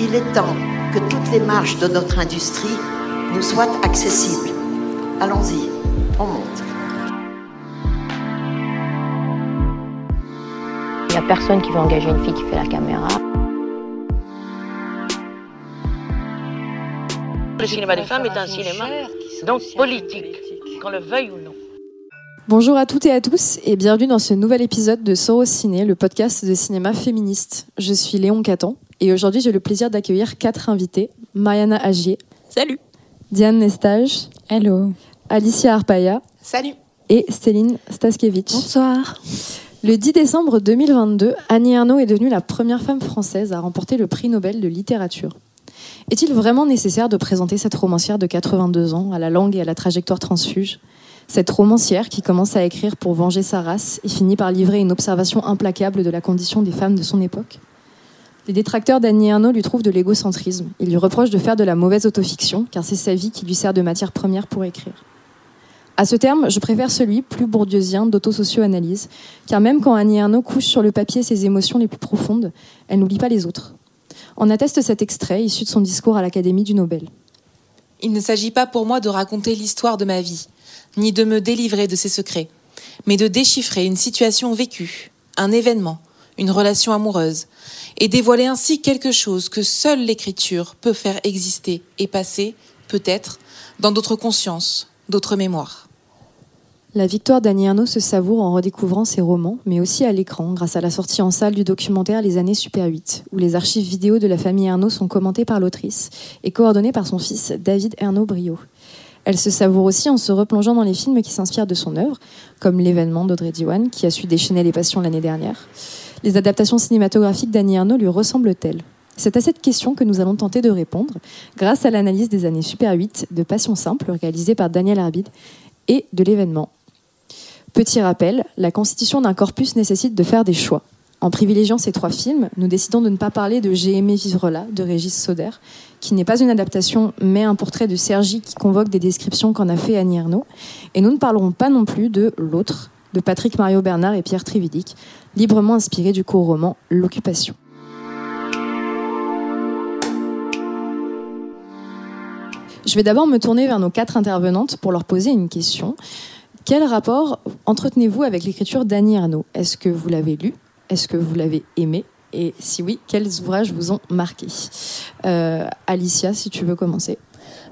Il est temps que toutes les marches de notre industrie nous soient accessibles. Allons-y, on monte. Il n'y a personne qui veut engager une fille qui fait la caméra. Le cinéma des femmes est un cinéma donc politique, qu'on le veuille ou non. Bonjour à toutes et à tous et bienvenue dans ce nouvel épisode de Soros Ciné, le podcast de cinéma féministe. Je suis Léon Catan et aujourd'hui j'ai le plaisir d'accueillir quatre invités. Mariana Agier. Salut. Diane Nestage. Hello. Alicia Arpaia. Salut. Et Céline Staskiewicz. Bonsoir. Le 10 décembre 2022, Annie Ernaux est devenue la première femme française à remporter le prix Nobel de littérature. Est-il vraiment nécessaire de présenter cette romancière de 82 ans, à la langue et à la trajectoire transfuge? Cette romancière qui commence à écrire pour venger sa race et finit par livrer une observation implacable de la condition des femmes de son époque? Les détracteurs d'Annie Ernaux lui trouvent de l'égocentrisme. Ils lui reprochent de faire de la mauvaise autofiction, car c'est sa vie qui lui sert de matière première pour écrire. À ce terme, je préfère celui, plus bourdieusien, d'autosocio-analyse, car même quand Annie Ernaux couche sur le papier ses émotions les plus profondes, elle n'oublie pas les autres. En atteste cet extrait issu de son discours à l'Académie du Nobel. Il ne s'agit pas pour moi de raconter l'histoire de ma vie, ni de me délivrer de ses secrets, mais de déchiffrer une situation vécue, un événement, une relation amoureuse, et dévoiler ainsi quelque chose que seule l'écriture peut faire exister et passer, peut-être, dans d'autres consciences, d'autres mémoires. La victoire d'Annie Ernaux se savoure en redécouvrant ses romans, mais aussi à l'écran, grâce à la sortie en salle du documentaire Les années Super 8, où les archives vidéo de la famille Ernaux sont commentées par l'autrice et coordonnées par son fils David Ernaux Brio. Elle se savoure aussi en se replongeant dans les films qui s'inspirent de son œuvre, comme L'événement d'Audrey Diwan, qui a su déchaîner les passions l'année dernière. Les adaptations cinématographiques d'Annie Ernaux lui ressemblent-elles? C'est à cette question que nous allons tenter de répondre grâce à l'analyse des années Super 8 de Passion Simple réalisée par Daniel Arbide et de l'événement Petit rappel, la constitution d'un corpus nécessite de faire des choix. En privilégiant ces trois films, nous décidons de ne pas parler de J'ai aimé vivre là de Régis Soder, qui n'est pas une adaptation mais un portrait de Sergi qui convoque des descriptions qu'en a fait Annie Ernaux. Et nous ne parlerons pas non plus de L'autre de Patrick Mario Bernard et Pierre Trividic, librement inspiré du court roman L'occupation. Je vais d'abord me tourner vers nos quatre intervenantes pour leur poser une question. Quel rapport entretenez-vous avec l'écriture d'Annie Ernaux Est-ce que vous l'avez lu? Est-ce que vous l'avez aimé? Et si oui, quels ouvrages vous ont marqué euh, Alicia, si tu veux commencer.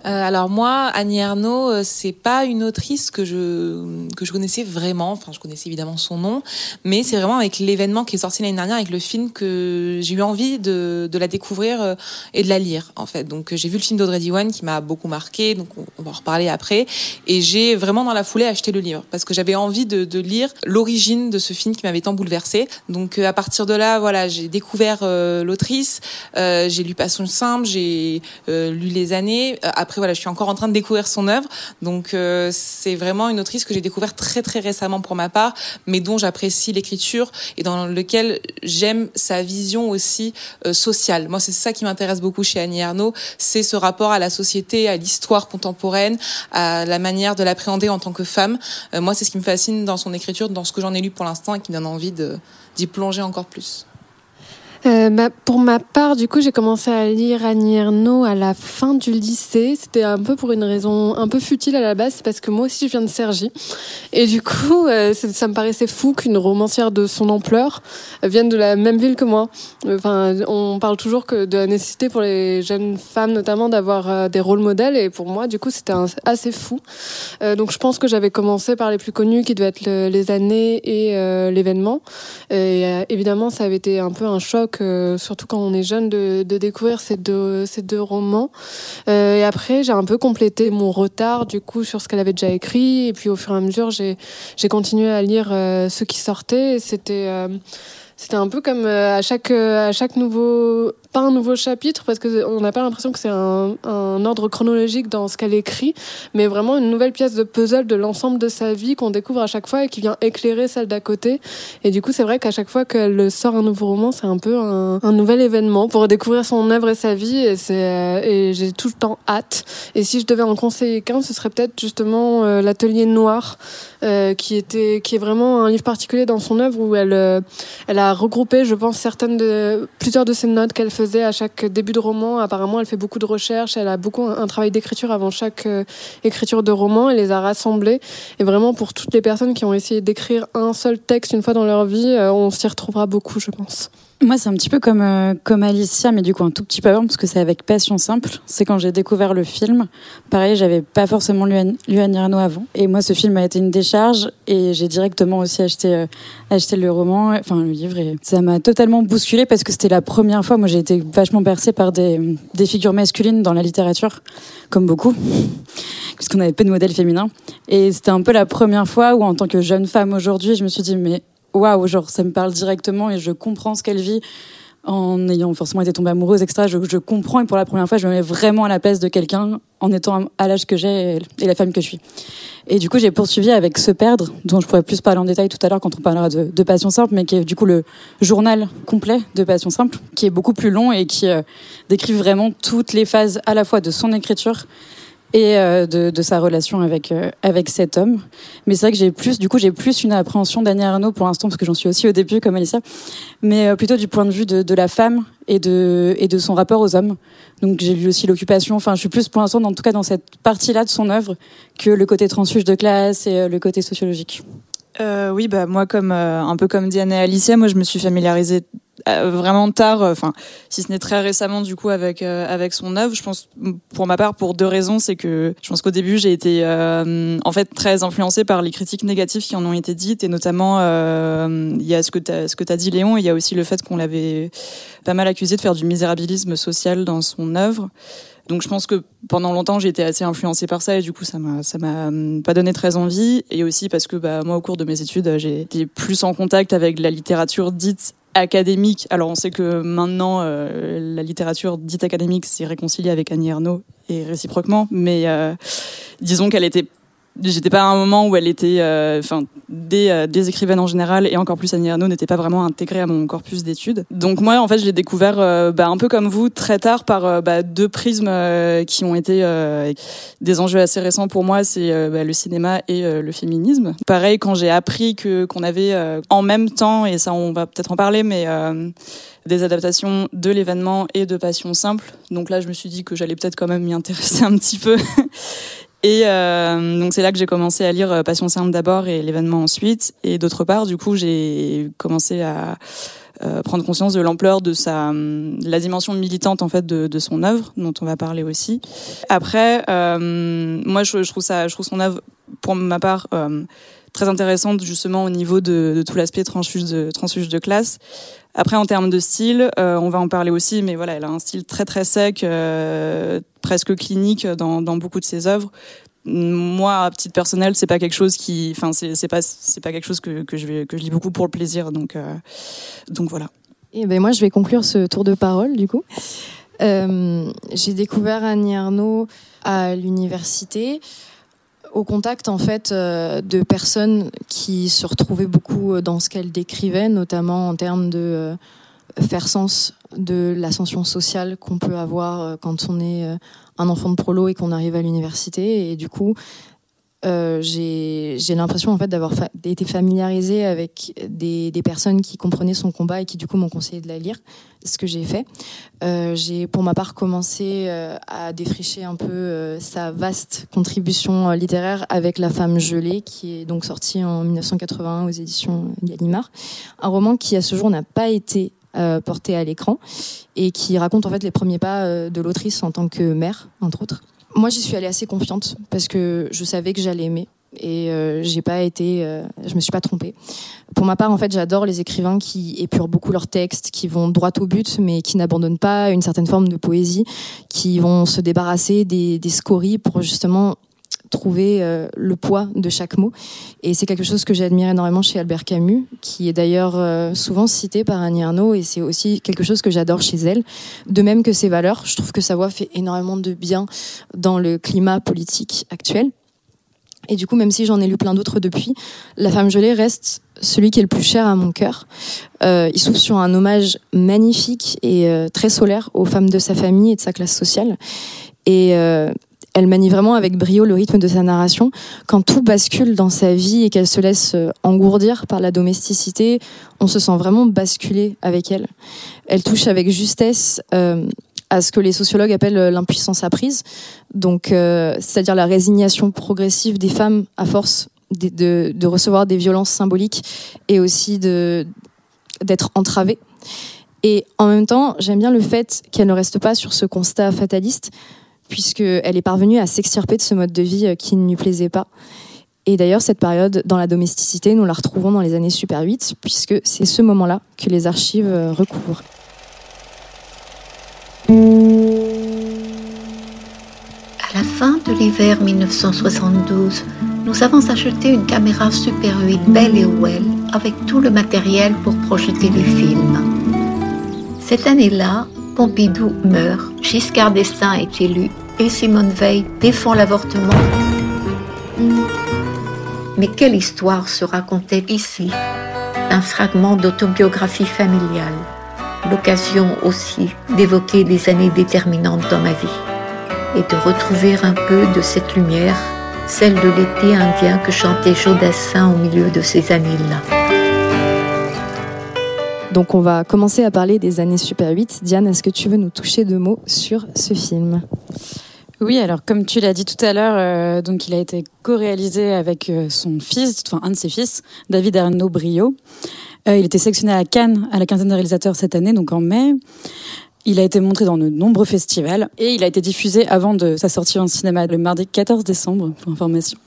Euh, alors moi, Annie Ernaux, euh, c'est pas une autrice que je que je connaissais vraiment. Enfin, je connaissais évidemment son nom, mais c'est vraiment avec l'événement qui est sorti l'année dernière, avec le film que j'ai eu envie de, de la découvrir euh, et de la lire en fait. Donc j'ai vu le film d'Audrey Diwan qui m'a beaucoup marqué. Donc on, va en reparler après. Et j'ai vraiment dans la foulée acheté le livre parce que j'avais envie de, de lire l'origine de ce film qui m'avait tant bouleversée. Donc à partir de là, voilà, j'ai découvert l'autrice. j'ai lu Passion simple, j'ai lu Les années. après voilà, je suis encore en train de découvrir son œuvre. Donc euh, c'est vraiment une autrice que j'ai découvert très très récemment pour ma part, mais dont j'apprécie l'écriture et dans lequel j'aime sa vision aussi euh, sociale. Moi, c'est ça qui m'intéresse beaucoup chez Annie Ernaux, c'est ce rapport à la société, à l'histoire contemporaine, à la manière de l'appréhender en tant que femme. Euh, moi, c'est ce qui me fascine dans son écriture, dans ce que j'en ai lu pour l'instant et qui me donne envie d'y plonger encore plus. Euh, bah, pour ma part, du coup, j'ai commencé à lire Annie Ernaux à la fin du lycée. C'était un peu pour une raison un peu futile à la base, parce que moi aussi je viens de Cergy. Et du coup, euh, ça me paraissait fou qu'une romancière de son ampleur vienne de la même ville que moi. Enfin, on parle toujours de la nécessité pour les jeunes femmes, notamment, d'avoir euh, des rôles modèles. Et pour moi, du coup, c'était assez fou. Euh, donc je pense que j'avais commencé par les plus connus, qui devaient être le, les années et euh, l'événement. Et évidemment, ça avait été un peu un choc surtout quand on est jeune, de, découvrir ces deux, ces deux romans. Euh, et après, j'ai un peu complété mon retard du coup sur ce qu'elle avait déjà écrit. Et puis au fur et à mesure, j'ai continué à lire euh, ce qui sortait. C'était euh, c'était un peu comme à chaque à chaque nouveau pas un nouveau chapitre parce que on n'a pas l'impression que c'est un, ordre chronologique dans ce qu'elle écrit, mais vraiment une nouvelle pièce de puzzle de l'ensemble de sa vie qu'on découvre à chaque fois et qui vient éclairer celle d'à côté. Et du coup, c'est vrai qu'à chaque fois qu'elle sort un nouveau roman, c'est un peu un, nouvel événement pour découvrir son œuvre et sa vie. Et euh, et j'ai tout le temps hâte. Et si je devais en conseiller qu'un, ce serait peut-être justement euh, l'Atelier Noir, euh, qui était qui est vraiment un livre particulier dans son œuvre où elle elle a a regroupé, je pense, certaines de, plusieurs de ses notes qu'elle faisait à chaque début de roman. Apparemment, elle fait beaucoup de recherches, elle a beaucoup un travail d'écriture avant chaque euh, écriture de roman, elle les a rassemblées. Et vraiment, pour toutes les personnes qui ont essayé d'écrire un seul texte une fois dans leur vie, euh, on s'y retrouvera beaucoup, je pense. Moi, c'est un petit peu comme, euh, comme Alicia, mais du coup un tout petit peu avant, parce que c'est avec Passion Simple. C'est quand j'ai découvert le film. Pareil, j'avais pas forcément lu, lu Annie avant. Et moi, ce film a été une décharge, et j'ai directement aussi acheté, euh, acheté le roman, enfin le livre, et ça m'a totalement bousculé parce que c'était la première fois. Moi, j'ai été vachement bercée par des, des figures masculines dans la littérature, comme beaucoup, puisqu'on avait peu de modèles féminins. Et c'était un peu la première fois où, en tant que jeune femme aujourd'hui, je me suis dit, mais waouh, genre ça me parle directement et je comprends ce qu'elle vit en ayant forcément été tombée amoureuse, etc. Je, comprends et pour la première fois, je me mets vraiment à la place de quelqu'un en étant à l'âge que j'ai et la femme que je suis. Et du coup, j'ai poursuivi avec Se perdre, dont je pourrais plus parler en détail tout à l'heure quand on parlera de, de, Passion Simple, mais qui est du coup le journal complet de Passion Simple, qui est beaucoup plus long et qui euh, décrit vraiment toutes les phases à la fois de son écriture et euh, de, sa relation avec euh, avec cet homme. Mais c'est vrai que j'ai plus, du coup, j'ai plus une appréhension d'Annie Arnaud pour l'instant parce que j'en suis aussi au début comme Alicia, mais euh, plutôt du point de vue de, la femme et de et de son rapport aux hommes. Donc j'ai lu aussi l'occupation. Enfin, je suis plus pour l'instant, en tout cas, dans cette partie-là de son œuvre que le côté transfuge de classe et le côté sociologique. Oui, bah moi comme un peu comme Diane et Alicia, moi je me suis familiarisée vraiment tard, euh, enfin, si ce n'est très récemment du coup avec euh, avec son œuvre. Je pense, pour ma part, pour deux raisons, c'est que je pense qu'au début j'ai été en fait très influencée par les critiques négatives qui en ont été dites et notamment il y a ce que t'as ce que t'as dit Léon, il y a aussi le fait qu'on l'avait pas mal accusé de faire du misérabilisme social dans son œuvre. Donc je pense que pendant longtemps j'ai été assez influencée par ça et du coup ça m'a ça m'a pas donné très envie et aussi parce que bah moi au cours de mes études j'ai été plus en contact avec la littérature dite académique. Alors on sait que maintenant euh, la littérature dite académique s'est réconciliée avec Annie Ernaux et réciproquement, mais euh, disons qu'elle était j'étais pas à un moment où elle était, euh, enfin, des, euh, des, écrivaines en général et encore plus Annie Ernaux n'était pas vraiment intégrée à mon corpus d'études. Donc moi, en fait, je l'ai découvert euh, bah, un peu comme vous très tard par bah, deux prismes qui ont été des enjeux assez récents pour moi, c'est bah, le cinéma et le féminisme. Pareil, quand j'ai appris que qu'on avait en même temps, et ça on va peut-être en parler, mais des adaptations de l'événement et de Passion Simple. Donc là, je me suis dit que j'allais peut-être quand même m'y intéresser un petit peu. Et euh, donc c'est là que j'ai commencé à lire euh, Passion Simple d'abord et l'événement ensuite. Et d'autre part, du coup, j'ai commencé à euh, prendre conscience de l'ampleur de sa, la dimension militante en fait de, de, son œuvre, dont on va parler aussi. Après, euh, moi, je, je, trouve ça, je trouve son œuvre, pour ma part, euh, très intéressante justement au niveau de, de tout l'aspect transfuge de, transfuge de classe. Après, en termes de style, euh, on va en parler aussi, mais voilà, elle a un style très très sec, euh, presque clinique dans, beaucoup de ses œuvres. Moi, à titre personnel, c'est pas quelque chose qui, enfin, c'est pas c'est pas quelque chose que, que je vais, que je lis beaucoup pour le plaisir, donc euh, donc voilà. Et ben moi, je vais conclure ce tour de parole du coup. J'ai découvert Annie Arnaud à l'université au contact en fait euh, de personnes qui se retrouvaient beaucoup dans ce qu'elle décrivait, notamment en termes de euh, faire sens de l'ascension sociale qu'on peut avoir euh, quand on est un enfant de prolo et qu'on arrive à l'université. Et du coup, euh, j'ai l'impression en fait d'avoir été familiarisée avec des, personnes qui comprenaient son combat et qui du coup m'ont conseillé de la lire, ce que j'ai fait. Euh, j'ai pour ma part commencé euh, à défricher un peu sa vaste contribution littéraire avec La femme gelée, qui est donc sortie en 1981 aux éditions Gallimard, un roman qui à ce jour n'a pas été porté à l'écran et qui raconte en fait les premiers pas de l'autrice en tant que mère, entre autres. Moi, j'y suis allée assez confiante parce que je savais que j'allais aimer et euh, j'ai pas été, euh, je me suis pas trompée. Pour ma part, en fait, j'adore les écrivains qui épurent beaucoup leurs textes, qui vont droit au but, mais qui n'abandonnent pas une certaine forme de poésie, qui vont se débarrasser des, des scories pour justement trouver euh, le poids de chaque mot. Et c'est quelque chose que j'admire énormément chez Albert Camus, qui est d'ailleurs euh, souvent cité par Annie Arnaud, et c'est aussi quelque chose que j'adore chez elle. De même que ses valeurs, je trouve que sa voix fait énormément de bien dans le climat politique actuel. Et du coup, même si j'en ai lu plein d'autres depuis, La femme gelée reste celui qui est le plus cher à mon cœur. Euh, il s'ouvre sur un hommage magnifique et euh, très solaire aux femmes de sa famille et de sa classe sociale. Et elle manie vraiment avec brio le rythme de sa narration. Quand tout bascule dans sa vie et qu'elle se laisse euh, engourdir par la domesticité, on se sent vraiment basculer avec elle. Elle touche avec justesse euh, à ce que les sociologues appellent euh, l'impuissance apprise, donc c'est-à-dire la résignation progressive des femmes à force de, de recevoir des violences symboliques et aussi de d'être entravées. Et en même temps, j'aime bien le fait qu'elle ne reste pas sur ce constat fataliste, puisqu'elle est parvenue à s'extirper de ce mode de vie euh, qui ne lui plaisait pas. Et d'ailleurs, cette période dans la domesticité, nous la retrouvons dans les années Super 8, puisque c'est ce moment-là que les archives euh, recouvrent. À la fin de l'hiver 1972, nous avons acheté une caméra Super 8 belle et well avec tout le matériel pour projeter les films. Cette année-là, Pompidou meurt, Giscard d'Estaing est élu et Simone Veil défend l'avortement. Mais quelle histoire se racontait ici? Un fragment d'autobiographie familiale, l'occasion aussi d'évoquer des années déterminantes dans ma vie et de retrouver un peu de cette lumière, celle de l'été indien que chantait Jodassin au milieu de ces années-là. Donc on va commencer à parler des années Super 8. Diane, est-ce que tu veux nous toucher deux mots sur ce film? Oui, alors comme tu l'as dit tout à l'heure, euh, donc il a été co-réalisé avec euh, son fils, enfin un de ses fils, David Arnaud Brio. Euh, il était sélectionné à Cannes à la quinzaine de réalisateurs cette année, donc en mai. Il a été montré dans de nombreux festivals et il a été diffusé avant de sa sortie en cinéma le mardi 14 décembre, pour information.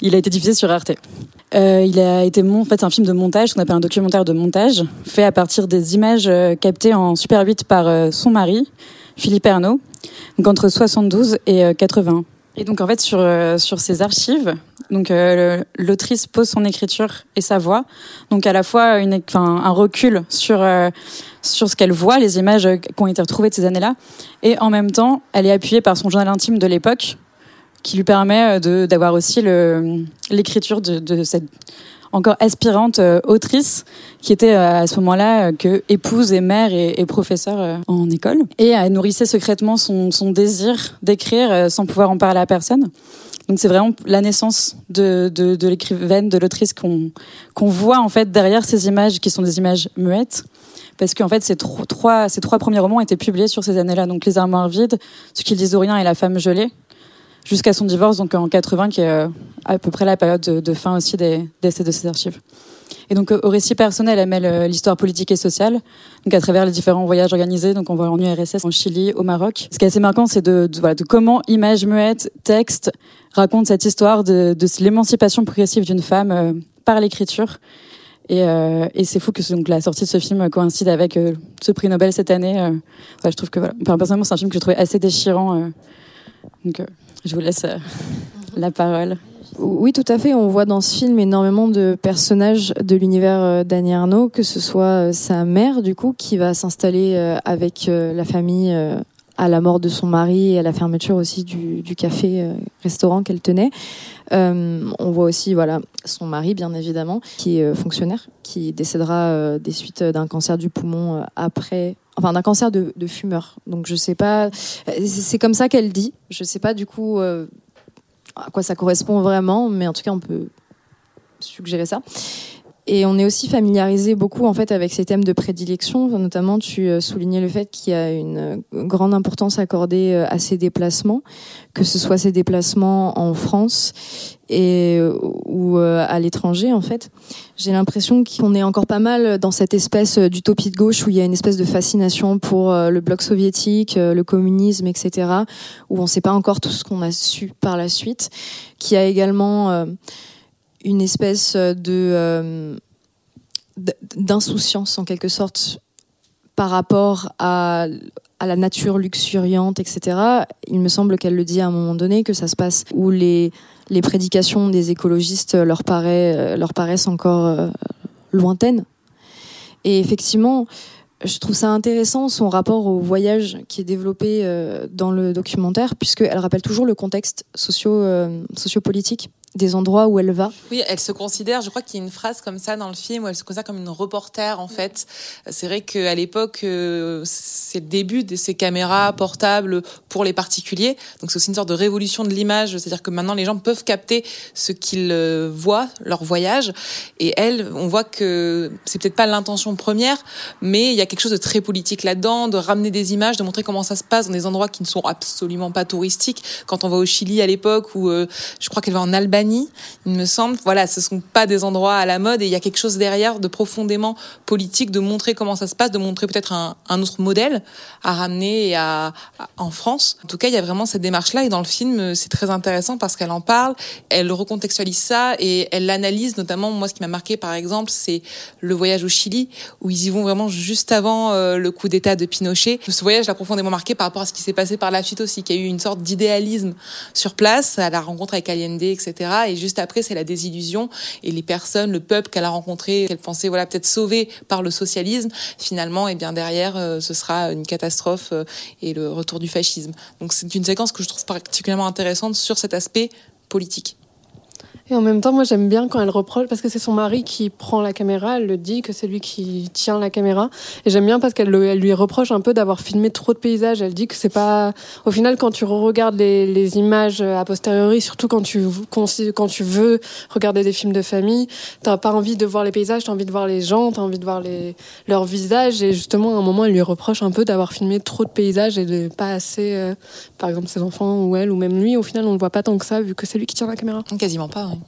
Il a été diffusé sur Arte. Euh, il a été en fait un film de montage, qu'on appelle un documentaire de montage, fait à partir des images euh, captées en Super 8 par euh, son mari, Philippe Ernaud, donc entre 72 et 80. Et donc en fait sur sur ces archives, donc l'autrice pose son écriture et sa voix, donc à la fois une, un recul sur sur ce qu'elle voit, les images qui ont été retrouvées de ces années-là, et en même temps, elle est appuyée par son journal intime de l'époque, qui lui permet d'avoir aussi l'écriture de, de, cette encore aspirante euh, autrice qui était euh, à ce moment-là euh, que épouse et mère et, et professeure en école et elle nourrissait secrètement son, son désir d'écrire sans pouvoir en parler à personne. Donc c'est vraiment la naissance de, de, l'écrivaine, de l'autrice qu'on qu'on voit en fait derrière ces images qui sont des images muettes parce qu'en fait, ces trois, ces trois premiers romans étaient publiés sur ces années-là. Donc, Les armoires vides, Ce qu'ils disent au rien et La femme gelée, jusqu'à son divorce, donc en 80, qui est euh, à peu près la période de, fin aussi des décès de ces archives. Et donc, au récit personnel, elle mêle euh, l'histoire politique et sociale, donc à travers les différents voyages organisés. Donc, on voit en URSS, en Chili, au Maroc. Ce qui est assez marquant, c'est de, voilà, de comment images muettes, texte, racontent cette histoire de, de l'émancipation progressive d'une femme euh, par l'écriture et, euh, et c'est fou que donc, la sortie de ce film coïncide avec euh, ce prix Nobel cette année. Euh. je trouve que voilà. personnellement, c'est un film que j'ai trouvé assez déchirant. donc, je vous laisse la parole. Oui, tout à fait. On voit dans ce film énormément de personnages de l'univers d'Annie Arnaud, que ce soit sa mère, du coup, qui va s'installer avec la famille à la mort de son mari et à la fermeture aussi du, café-restaurant qu'elle tenait. Euh, on voit aussi voilà son mari, bien évidemment, qui est euh, fonctionnaire, qui décédera euh, des suites d'un cancer du poumon après enfin d'un cancer de, fumeur. Donc je sais pas, c'est comme ça qu'elle dit. Je sais pas du coup à quoi ça correspond vraiment, mais en tout cas on peut suggérer ça. Et on est aussi familiarisé beaucoup en fait avec ces thèmes de prédilection. Notamment, tu euh, soulignais le fait qu'il y a une euh, grande importance accordée euh, à ces déplacements, que ce soit ces déplacements en France et ou à l'étranger en fait. J'ai l'impression qu'on est encore pas mal dans cette espèce d'utopie de gauche où il y a une espèce de fascination pour le bloc soviétique, le communisme, etc. Où on ne sait pas encore tout ce qu'on a su par la suite. Qui a également une espèce de euh, d'insouciance en quelque sorte par rapport à, à, la nature luxuriante, etc. Il me semble qu'elle le dit à un moment donné que ça se passe où les, les prédications des écologistes leur, paraît, euh, leur paraissent encore euh, lointaines. Et effectivement, je trouve ça intéressant son rapport au voyage qui est développé dans le documentaire, puisqu'elle rappelle toujours le contexte socio, sociopolitique des endroits où elle va. Oui, elle se considère, je crois qu'il y a une phrase comme ça dans le film où elle se considère comme une reporter en fait. C'est vrai qu'à l'époque, euh, c'est le début de ces caméras portables pour les particuliers. Donc c'est aussi une sorte de révolution de l'image, c'est-à-dire que maintenant les gens peuvent capter ce qu'ils euh, voient, leur voyage. Et elle, on voit que c'est peut-être pas l'intention première, mais il y a quelque chose de très politique là-dedans, de ramener des images, de montrer comment ça se passe dans des endroits qui ne sont absolument pas touristiques. Quand on va au Chili à l'époque, ou euh, je crois qu'elle va en Albanie, il me semble. Voilà, ce sont pas des endroits à la mode et il y a quelque chose derrière de profondément politique, de montrer comment ça se passe, de montrer peut-être un, autre modèle à ramener en France. En tout cas, il y a vraiment cette démarche-là et dans le film, c'est très intéressant parce qu'elle en parle, elle recontextualise ça et elle l'analyse. Notamment, moi, ce qui m'a marqué, par exemple, c'est le voyage au Chili où ils y vont vraiment juste avant euh, le coup d'État de Pinochet. Ce voyage l'a profondément marqué par rapport à ce qui s'est passé par la suite aussi, qu'il y a eu une sorte d'idéalisme sur place à la rencontre avec Allende, etc. Et juste après, c'est la désillusion et les personnes, le peuple qu'elle a rencontré, qu'elle pensait voilà peut-être sauver par le socialisme, finalement, et bien derrière, euh, ce sera une catastrophe euh, et le retour du fascisme. Donc c'est une séquence que je trouve particulièrement intéressante sur cet aspect politique. Et en même temps, moi j'aime bien quand elle reproche, parce que c'est son mari qui prend la caméra, elle le dit que c'est lui qui tient la caméra. Et j'aime bien parce qu'elle lui reproche un peu d'avoir filmé trop de paysages. Elle dit que c'est pas. Au final, quand tu regardes les, les, images a posteriori, surtout quand tu, quand tu veux regarder des films de famille, t'as pas envie de voir les paysages, t'as envie de voir les gens, t'as envie de voir les, leurs visages. Et justement, à un moment, elle lui reproche un peu d'avoir filmé trop de paysages et de pas assez, euh, par exemple, ses enfants ou elle, ou même lui. Au final, on ne voit pas tant que ça, vu que c'est lui qui tient la caméra. Quasiment pas, oui.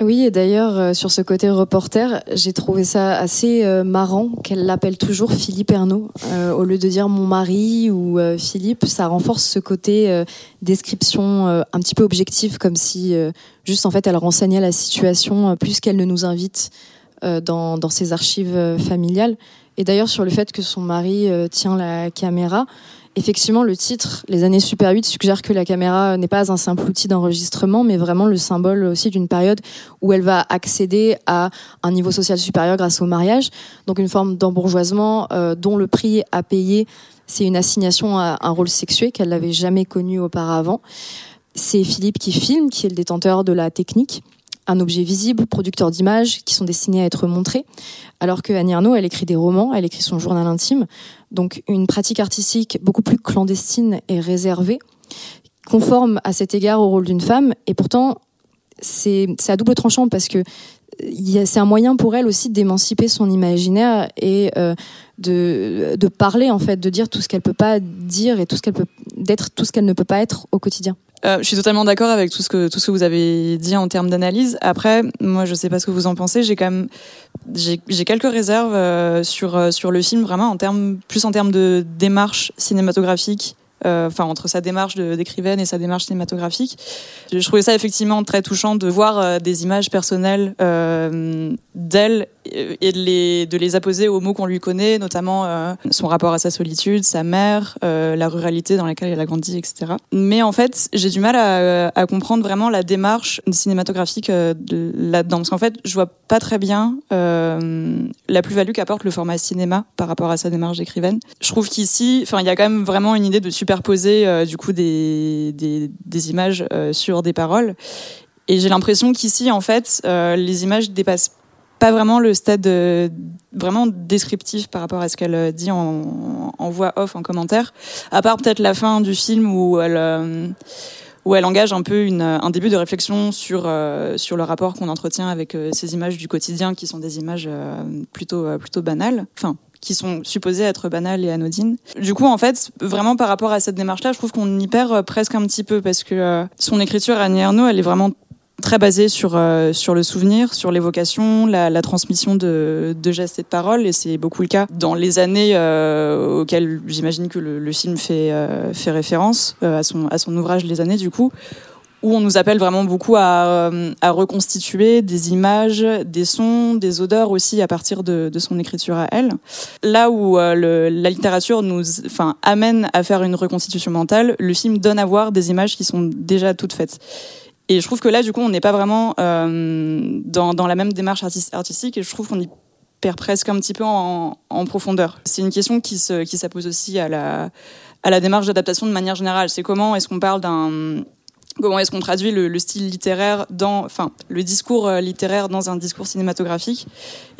Oui, et d'ailleurs, euh, sur ce côté reporter, j'ai trouvé ça assez euh, marrant qu'elle l'appelle toujours Philippe Ernaud. Euh, au lieu de dire mon mari ou Philippe, ça renforce ce côté description un petit peu objectif, comme si juste en fait elle renseignait la situation plus qu'elle ne nous invite dans, dans ses archives familiales. Et d'ailleurs, sur le fait que son mari tient la caméra, Effectivement, le titre, Les années Super 8, suggère que la caméra n'est pas un simple outil d'enregistrement, mais vraiment le symbole aussi d'une période où elle va accéder à un niveau social supérieur grâce au mariage. Donc une forme d'embourgeoisement euh, dont le prix à payer, c'est une assignation à un rôle sexué qu'elle n'avait jamais connu auparavant. C'est Philippe qui filme, qui est le détenteur de la technique un objet visible, producteur d'images qui sont destinés à être montrés, alors que Annie Arnaud, elle écrit des romans, elle écrit son journal intime, donc une pratique artistique beaucoup plus clandestine et réservée, conforme à cet égard au rôle d'une femme, et pourtant c'est à double tranchant parce que c'est un moyen pour elle aussi d'émanciper son imaginaire et euh, de, de parler en fait, de dire tout ce qu'elle peut pas dire et tout ce qu'elle peut d'être tout ce qu'elle ne peut pas être au quotidien. Euh, je suis totalement d'accord avec tout ce que tout ce que vous avez dit en termes d'analyse. Après, moi, je sais pas ce que vous en pensez. J'ai quand même j'ai quelques réserves euh, sur euh, sur le film vraiment en termes plus en termes de démarche cinématographique enfin entre sa démarche d'écrivaine et sa démarche cinématographique. Je trouvais ça effectivement très touchant de voir euh, des images personnelles euh, d'elle et de les, de les apposer aux mots qu'on lui connaît, notamment son rapport à sa solitude, sa mère, la ruralité dans laquelle elle a grandi, etc. Mais en fait, j'ai du mal à, comprendre vraiment la démarche cinématographique là-dedans, parce qu'en fait, je vois pas très bien la plus-value qu'apporte le format cinéma par rapport à sa démarche d'écrivaine. Je trouve qu'ici, il y a quand même vraiment une idée de super superposer euh, du coup des, des, images euh, sur des paroles. Et j'ai l'impression qu'ici, en fait, euh, les images dépassent pas vraiment le stade vraiment descriptif par rapport à ce qu'elle dit en, en, voix off, en commentaire, à part peut-être la fin du film où elle, où elle engage un peu une, un début de réflexion sur, sur le rapport qu'on entretient avec ces images du quotidien qui sont des images plutôt, plutôt banales. Enfin, qui sont supposées être banales et anodines. Du coup, en fait, vraiment par rapport à cette démarche-là, je trouve qu'on y perd euh, presque un petit peu parce que euh, son écriture, Annie Ernaux, elle est vraiment très basée sur euh, sur le souvenir, sur l'évocation, la, transmission de, gestes et de paroles, et c'est beaucoup le cas dans les années auxquelles j'imagine que le, le, film fait fait référence à son à son ouvrage Les années du coup où on nous appelle vraiment beaucoup à, euh, à, reconstituer des images, des sons, des odeurs aussi à partir de, son écriture à elle. Là où euh, la littérature nous enfin, amène à faire une reconstitution mentale, le film donne à voir des images qui sont déjà toutes faites. Et je trouve que là, du coup, on n'est pas vraiment euh, dans, la même démarche artistique et je trouve qu'on y perd presque un petit peu en, profondeur. C'est une question qui se, qui s'appose aussi à la, à la démarche d'adaptation de manière générale. C'est comment est-ce qu'on parle d'un comment est-ce qu'on traduit le, style littéraire dans, enfin, le discours euh, littéraire dans un discours cinématographique.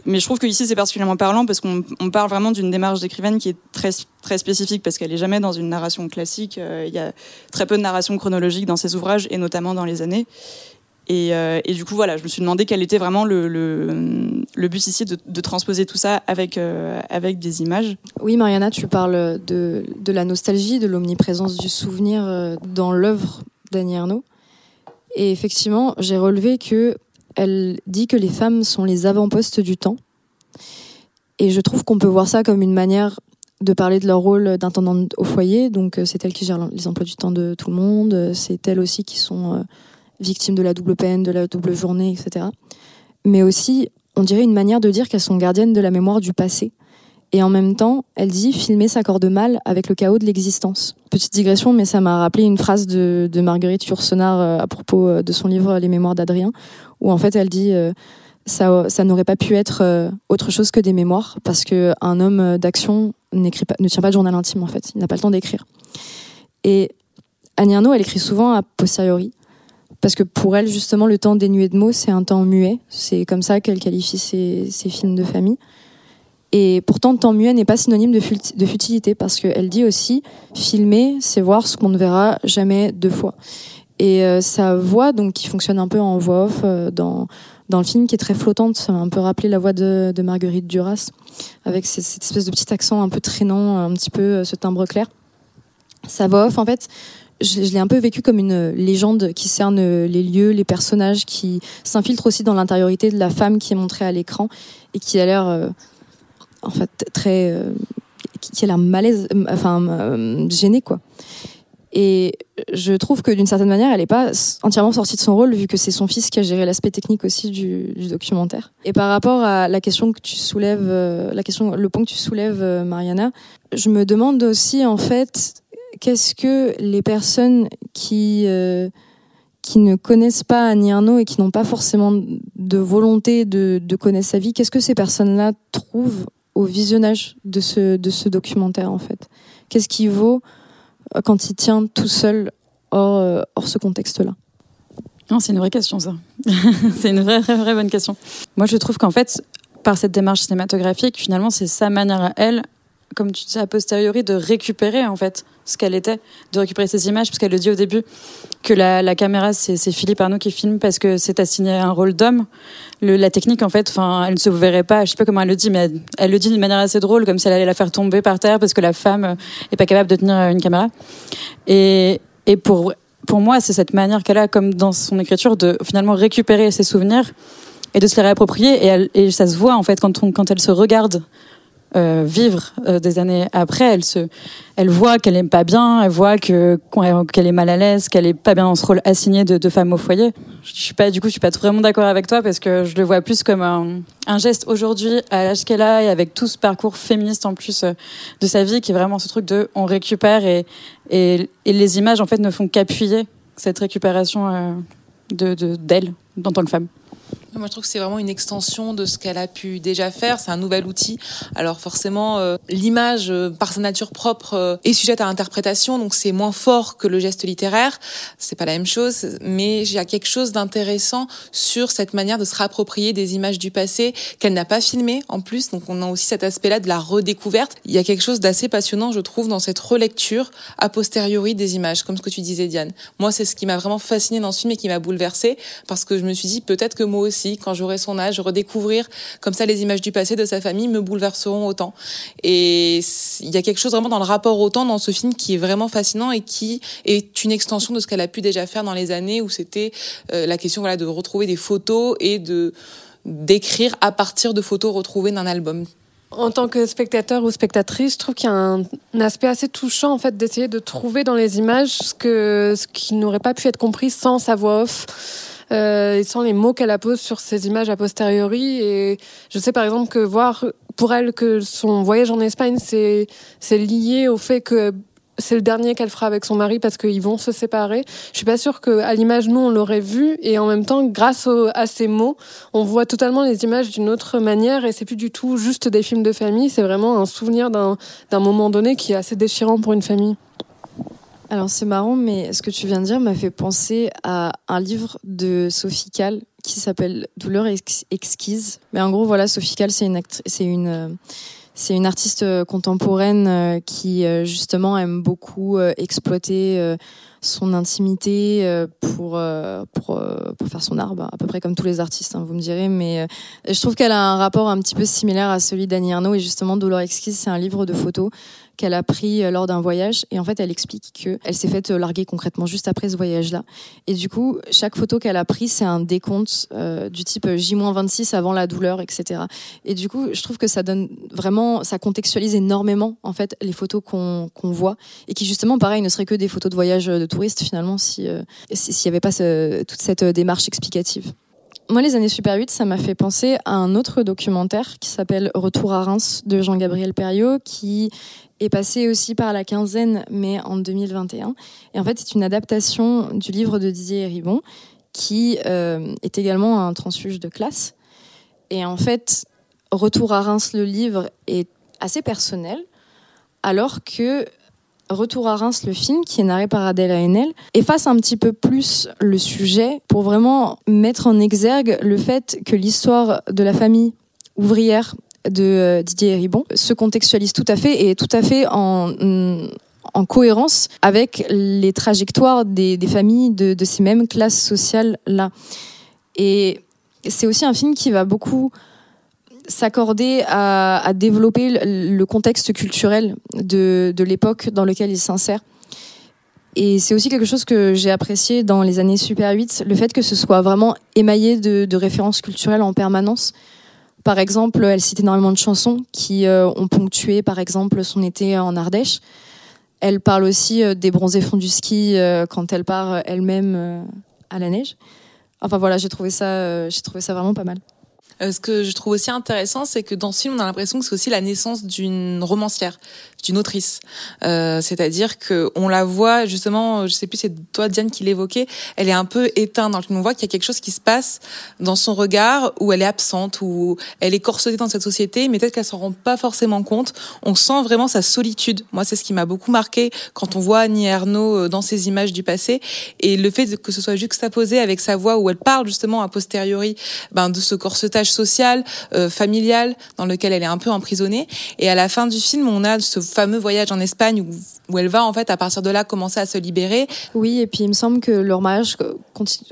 Mais je trouve que ici c'est particulièrement parlant parce qu'on parle vraiment d'une démarche d'écrivaine qui est très très spécifique parce qu'elle est jamais dans une narration classique. Euh, il y a très peu de narration chronologique dans ses ouvrages et notamment dans les années. Et, euh, du coup, voilà, je me suis demandé quel était vraiment le, but ici de, transposer tout ça avec, avec des images. Oui, Mariana, tu parles de, de la nostalgie, de l'omniprésence du souvenir dans l'œuvre Dany Arnaud. Et effectivement, j'ai relevé que elle dit que les femmes sont les avant-postes du temps. Et je trouve qu'on peut voir ça comme une manière de parler de leur rôle d'intendante au foyer. Donc, euh, c'est elles qui gèrent les emplois du temps de tout le monde. C'est elles aussi qui sont euh, victimes de la double peine, de la double journée, etc. Mais aussi, on dirait une manière de dire qu'elles sont gardiennes de la mémoire du passé. Et en même temps, elle dit filmer s'accorde mal avec le chaos de l'existence. Petite digression, mais ça m'a rappelé une phrase de, Marguerite Yourcenar euh, à propos euh, de son livre Les Mémoires d'Adrien, où en fait elle dit euh, ça, n'aurait pas pu être autre chose que des mémoires, parce qu'un homme d'action n'écrit pas, ne tient pas de journal intime en fait, il n'a pas le temps d'écrire. Et Annie Arnaud, elle écrit souvent a posteriori, parce que pour elle, justement, le temps dénué de mots, c'est un temps muet. C'est comme ça qu'elle qualifie ses films de famille. Et pourtant, temps muet n'est pas synonyme de, futilité parce qu'elle dit aussi filmer, c'est voir ce qu'on ne verra jamais deux fois. Et euh, sa voix, donc qui fonctionne un peu en voix off euh, dans dans le film, qui est très flottante, ça m'a un peu rappelé la voix de, Marguerite Duras, avec cette, espèce de petit accent un peu traînant, un petit peu euh, ce timbre clair. Sa voix off, en fait, je, je l'ai un peu vécu comme une légende qui cerne les lieux, les personnages, qui s'infiltre aussi dans l'intériorité de la femme qui est montrée à l'écran et qui a l'air en fait très euh, qui a l'air malaise, euh, enfin euh, gêné quoi. Et je trouve que d'une certaine manière, elle n'est pas entièrement sortie de son rôle, vu que c'est son fils qui a géré l'aspect technique aussi du, documentaire. Et par rapport à la question que tu soulèves, la question, le point que tu soulèves, Mariana, je me demande aussi en fait, qu'est-ce que les personnes qui qui ne connaissent pas Annie Arnaud et qui n'ont pas forcément de volonté de connaître sa vie, qu'est-ce que ces personnes-là trouvent au visionnage de ce, documentaire en fait Qu'est-ce qui vaut euh, quand il tient tout seul hors, euh, ce contexte-là? C'est une vraie question ça. c'est une vraie, vraie bonne question. Moi, je trouve qu'en fait, par cette démarche cinématographique, finalement, c'est sa manière à elle comme tu dis, a posteriori, de récupérer en fait ce qu'elle était, de récupérer ces images, parce qu'elle le dit au début que la, caméra, c'est Philippe Arnaud qui filme parce que c'est assigné un rôle d'homme. La technique, en fait, elle ne se verrait pas. Je sais pas comment elle le dit, mais elle, le dit d'une manière assez drôle, comme si elle allait la faire tomber par terre parce que la femme est pas capable de tenir une caméra. Et, pour pour moi, c'est cette manière qu'elle a, comme dans son écriture, de finalement récupérer ses souvenirs et de se les réapproprier. Et, et ça se voit en fait quand, on, quand elle se regarde euh, vivre euh, des années après. Elle se, elle voit qu'elle n'est pas bien, elle voit que qu'elle est mal à l'aise, qu'elle est pas bien dans ce rôle assigné de, de, femme au foyer. Je suis pas, du coup, je suis pas vraiment d'accord avec toi parce que je le vois plus comme un, un geste aujourd'hui à l'âge qu'elle a et avec tout ce parcours féministe en plus euh, de sa vie qui est vraiment ce truc de on récupère et et, les images en fait ne font qu'appuyer cette récupération de d'elle en tant que femme. Moi, je trouve que c'est vraiment une extension de ce qu'elle a pu déjà faire. C'est un nouvel outil. Alors forcément, euh, l'image, euh, par sa nature propre, euh, est sujette à interprétation, donc c'est moins fort que le geste littéraire. C'est pas la même chose, mais il y a quelque chose d'intéressant sur cette manière de se réapproprier des images du passé qu'elle n'a pas filmées en plus. Donc on a aussi cet aspect-là de la redécouverte. Il y a quelque chose d'assez passionnant, je trouve, dans cette relecture a posteriori des images, comme ce que tu disais, Diane. Moi, c'est ce qui m'a vraiment fasciné dans ce film et qui m'a bouleversée parce que je me suis dit peut-être que moi aussi quand j'aurai son âge, redécouvrir comme ça les images du passé de sa famille me bouleverseront autant. Et il y a quelque chose vraiment dans le rapport au temps dans ce film qui est vraiment fascinant et qui est une extension de ce qu'elle a pu déjà faire dans les années où c'était euh, la question voilà de retrouver des photos et de d'écrire à partir de photos retrouvées d'un album. En tant que spectateur ou spectatrice, je trouve qu'il y a un, aspect assez touchant en fait d'essayer de trouver dans les images ce que ce qui n'aurait pas pu être compris sans sa voix off euh, et sans les mots qu'elle appose sur ces images a posteriori. Et je sais par exemple que voir pour elle que son voyage en Espagne, c'est lié au fait que c'est le dernier qu'elle fera avec son mari parce qu'ils vont se séparer. Je suis pas sûre que à l'image nous on l'aurait vu et en même temps grâce à ces mots on voit totalement les images d'une autre manière et c'est plus du tout juste des films de famille, c'est vraiment un souvenir d'un moment donné qui est assez déchirant pour une famille. Alors c'est marrant, mais ce que tu viens de dire m'a fait penser à un livre de Sophie Calle qui s'appelle Douleur exquise. Mais en gros, voilà, Sophie Calle, c'est une, c'est une, euh, c'est une artiste euh, contemporaine euh, qui justement aime beaucoup exploiter son intimité pour, pour, pour faire son art, bah, à peu près comme tous les artistes, hein, vous me direz. Mais je trouve qu'elle a un rapport un petit peu similaire à celui d'Annie Ernaux. Et justement, Douleur exquise, c'est un livre de photos qu'elle a pris euh, lors d'un voyage. Et en fait, elle explique qu'elle s'est faite euh, larguer concrètement juste après ce voyage-là. Et du coup, chaque photo qu'elle a prise, c'est un décompte euh, du type J-26 avant la douleur, etc. Et du coup, je trouve que ça donne vraiment, ça contextualise énormément, en fait, les photos qu'on voit. Et qui, justement, pareil, ne seraient que des photos de voyage de touristes, finalement, s'il n'y avait pas toute cette démarche explicative. Moi, les années Super 8, ça m'a fait penser à un autre documentaire qui s'appelle Retour à Reims de Jean-Gabriel Perriot, qui est passé aussi par la quinzaine, mais en 2021. Et en fait, c'est une adaptation du livre de Didier Ribon, qui euh, est également un transfuge de classe. Et en fait, Retour à Reims, le livre, est assez personnel, alors que Retour à Reims, le film, qui est narré par Adèle Haenel, efface un petit peu plus le sujet pour vraiment mettre en exergue le fait que l'histoire de la famille ouvrière de euh, Didier Ribon se contextualise tout à fait et tout à fait en, en cohérence avec les trajectoires des, familles de, ces mêmes classes sociales-là. Et c'est aussi un film qui va beaucoup s'accorder à, développer le contexte culturel de, l'époque dans lequel il s'insère. Et c'est aussi quelque chose que j'ai apprécié dans les années Super 8, le fait que ce soit vraiment émaillé de références culturelles en permanence. Par exemple, elle cite énormément de chansons qui euh, ont ponctué, par exemple, son été en Ardèche. Elle parle aussi euh, des bronzés fonds du ski euh, quand elle part elle-même à la neige. Enfin voilà, j'ai trouvé j'ai trouvé ça vraiment pas mal. Ce que je trouve aussi intéressant, c'est que dans ce film, on a l'impression que c'est aussi la naissance d'une romancière d'une autrice. Euh, C'est-à-dire que on la voit justement, je sais plus, c'est toi Diane qui l'évoquait. Elle est un peu éteinte dans le film. On voit qu'il y a quelque chose qui se passe dans son regard où elle est absente, où elle est corsetée dans cette société, mais peut-être qu'elle s'en rend pas forcément compte. On sent vraiment sa solitude. Moi, c'est ce qui m'a beaucoup marqué quand on voit Annie Ernaux euh, dans ces images du passé et le fait que ce soit juxtaposé avec sa voix où elle parle justement a posteriori ben, de ce corsetage social, euh, familial dans lequel elle est un peu emprisonnée. Et à la fin du film, on a ce fameux voyage en Espagne où, où, elle va en fait à partir de là commencer à se libérer. Oui, et puis il me semble que leur mariage